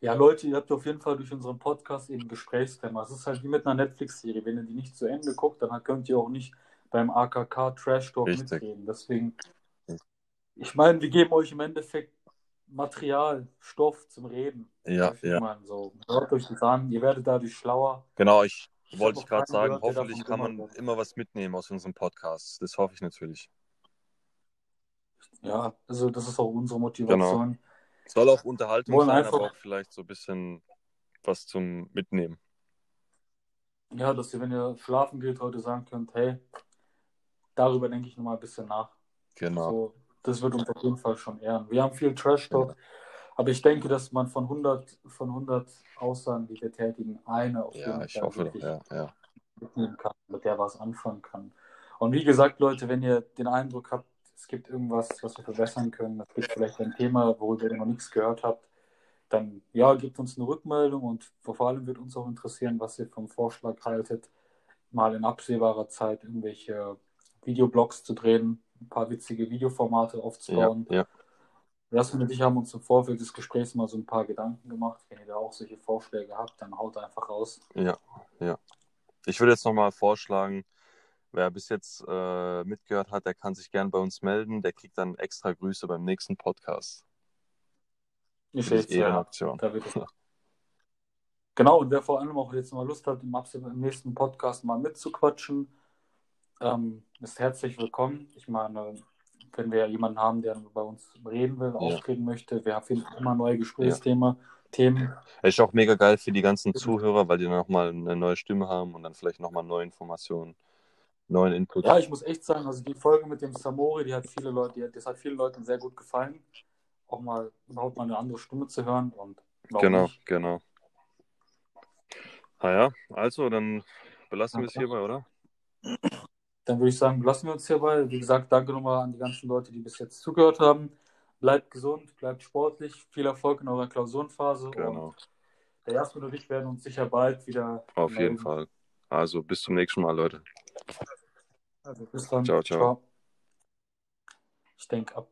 Speaker 1: Ja, Leute, ihr habt auf jeden Fall durch unseren Podcast eben Gesprächsthema. Es ist halt wie mit einer Netflix-Serie. Wenn ihr die nicht zu Ende guckt, dann könnt ihr auch nicht beim AKK Trash Talk
Speaker 2: Richtig.
Speaker 1: mitreden. Deswegen, ich meine, wir geben euch im Endeffekt Material, Stoff zum Reden.
Speaker 2: Ja, ja.
Speaker 1: so, hört euch das an, ihr werdet dadurch schlauer.
Speaker 2: Genau, Ich wollte ich gerade sagen,
Speaker 1: gehört,
Speaker 2: hoffentlich kann man
Speaker 1: gemacht hat.
Speaker 2: immer was mitnehmen aus unserem Podcast. Das hoffe ich natürlich.
Speaker 1: Ja, also das ist auch unsere
Speaker 2: Genau.
Speaker 1: Motivation.
Speaker 2: Soll auch Unterhaltung
Speaker 1: Wollen
Speaker 2: sein,
Speaker 1: einfach-
Speaker 2: aber auch vielleicht so ein bisschen was zum Mitnehmen.
Speaker 1: Ja, dass ihr, wenn ihr schlafen geht, heute sagen könnt, hey, darüber denke ich nochmal ein bisschen nach.
Speaker 2: Genau.
Speaker 1: So, das wird uns auf jeden Fall schon ehren. Wir haben viel Trash-Talk, aber ich denke, dass man von 100, von 100 Aussagen, die wir tätigen, eine auf
Speaker 2: Ja,
Speaker 1: jeden
Speaker 2: ich
Speaker 1: Fall
Speaker 2: hoffe,
Speaker 1: wirklich
Speaker 2: ja, ja.
Speaker 1: mitnehmen kann, mit der was anfangen kann. Und wie gesagt, Leute, wenn ihr den Eindruck habt, es gibt irgendwas, was wir verbessern können, es gibt vielleicht ein Thema, worüber ihr noch nichts gehört habt, dann ja, gebt uns eine Rückmeldung und vor allem wird uns auch interessieren, was ihr vom Vorschlag haltet, mal in absehbarer Zeit irgendwelche Videoblogs zu drehen, ein paar witzige Videoformate aufzubauen.
Speaker 2: Ja, ja.
Speaker 1: Jasmin und ich haben uns im Vorfeld des Gesprächs mal so ein paar Gedanken gemacht. Wenn ihr da auch solche Vorschläge habt, dann haut einfach raus.
Speaker 2: Ja, ja. Ich würde jetzt nochmal vorschlagen, wer bis jetzt äh, mitgehört hat, der kann sich gern bei uns melden. Der kriegt dann extra Grüße beim nächsten Podcast.
Speaker 1: Ich sehe ja.
Speaker 2: Ehrenaktion.
Speaker 1: Da wird Genau, und wer vor allem auch jetzt mal Lust hat, im, im nächsten Podcast mal mitzuquatschen, ähm, ist herzlich willkommen. Ich meine, wenn wir jemanden haben, der bei uns reden will, auftreten möchte, wir finden immer neue Gesprächsthemen. Themen.
Speaker 2: Ist auch mega geil für die ganzen Zuhörer, weil die dann nochmal eine neue Stimme haben und dann vielleicht nochmal neue Informationen, neuen Input.
Speaker 1: Ja, ich muss echt sagen, also die Folge mit dem Samori, die hat viele Leute, hat, das hat vielen Leuten sehr gut gefallen. Auch mal überhaupt mal eine andere Stimme zu hören und
Speaker 2: genau,
Speaker 1: nicht?
Speaker 2: genau. Ah ja, also dann belassen wir es hierbei, oder?
Speaker 1: Dann würde ich sagen, lassen wir uns hierbei. Wie gesagt, danke nochmal an die ganzen Leute, die bis jetzt zugehört haben. Bleibt gesund, bleibt sportlich, viel Erfolg in eurer Klausurenphase
Speaker 2: Genau,
Speaker 1: und der Jasmin und ich werden uns sicher bald wieder
Speaker 2: auf jeden
Speaker 1: melden.
Speaker 2: Fall. Also bis zum nächsten Mal, Leute.
Speaker 1: Also bis dann.
Speaker 2: Ciao, ciao.
Speaker 1: Ich denke ab.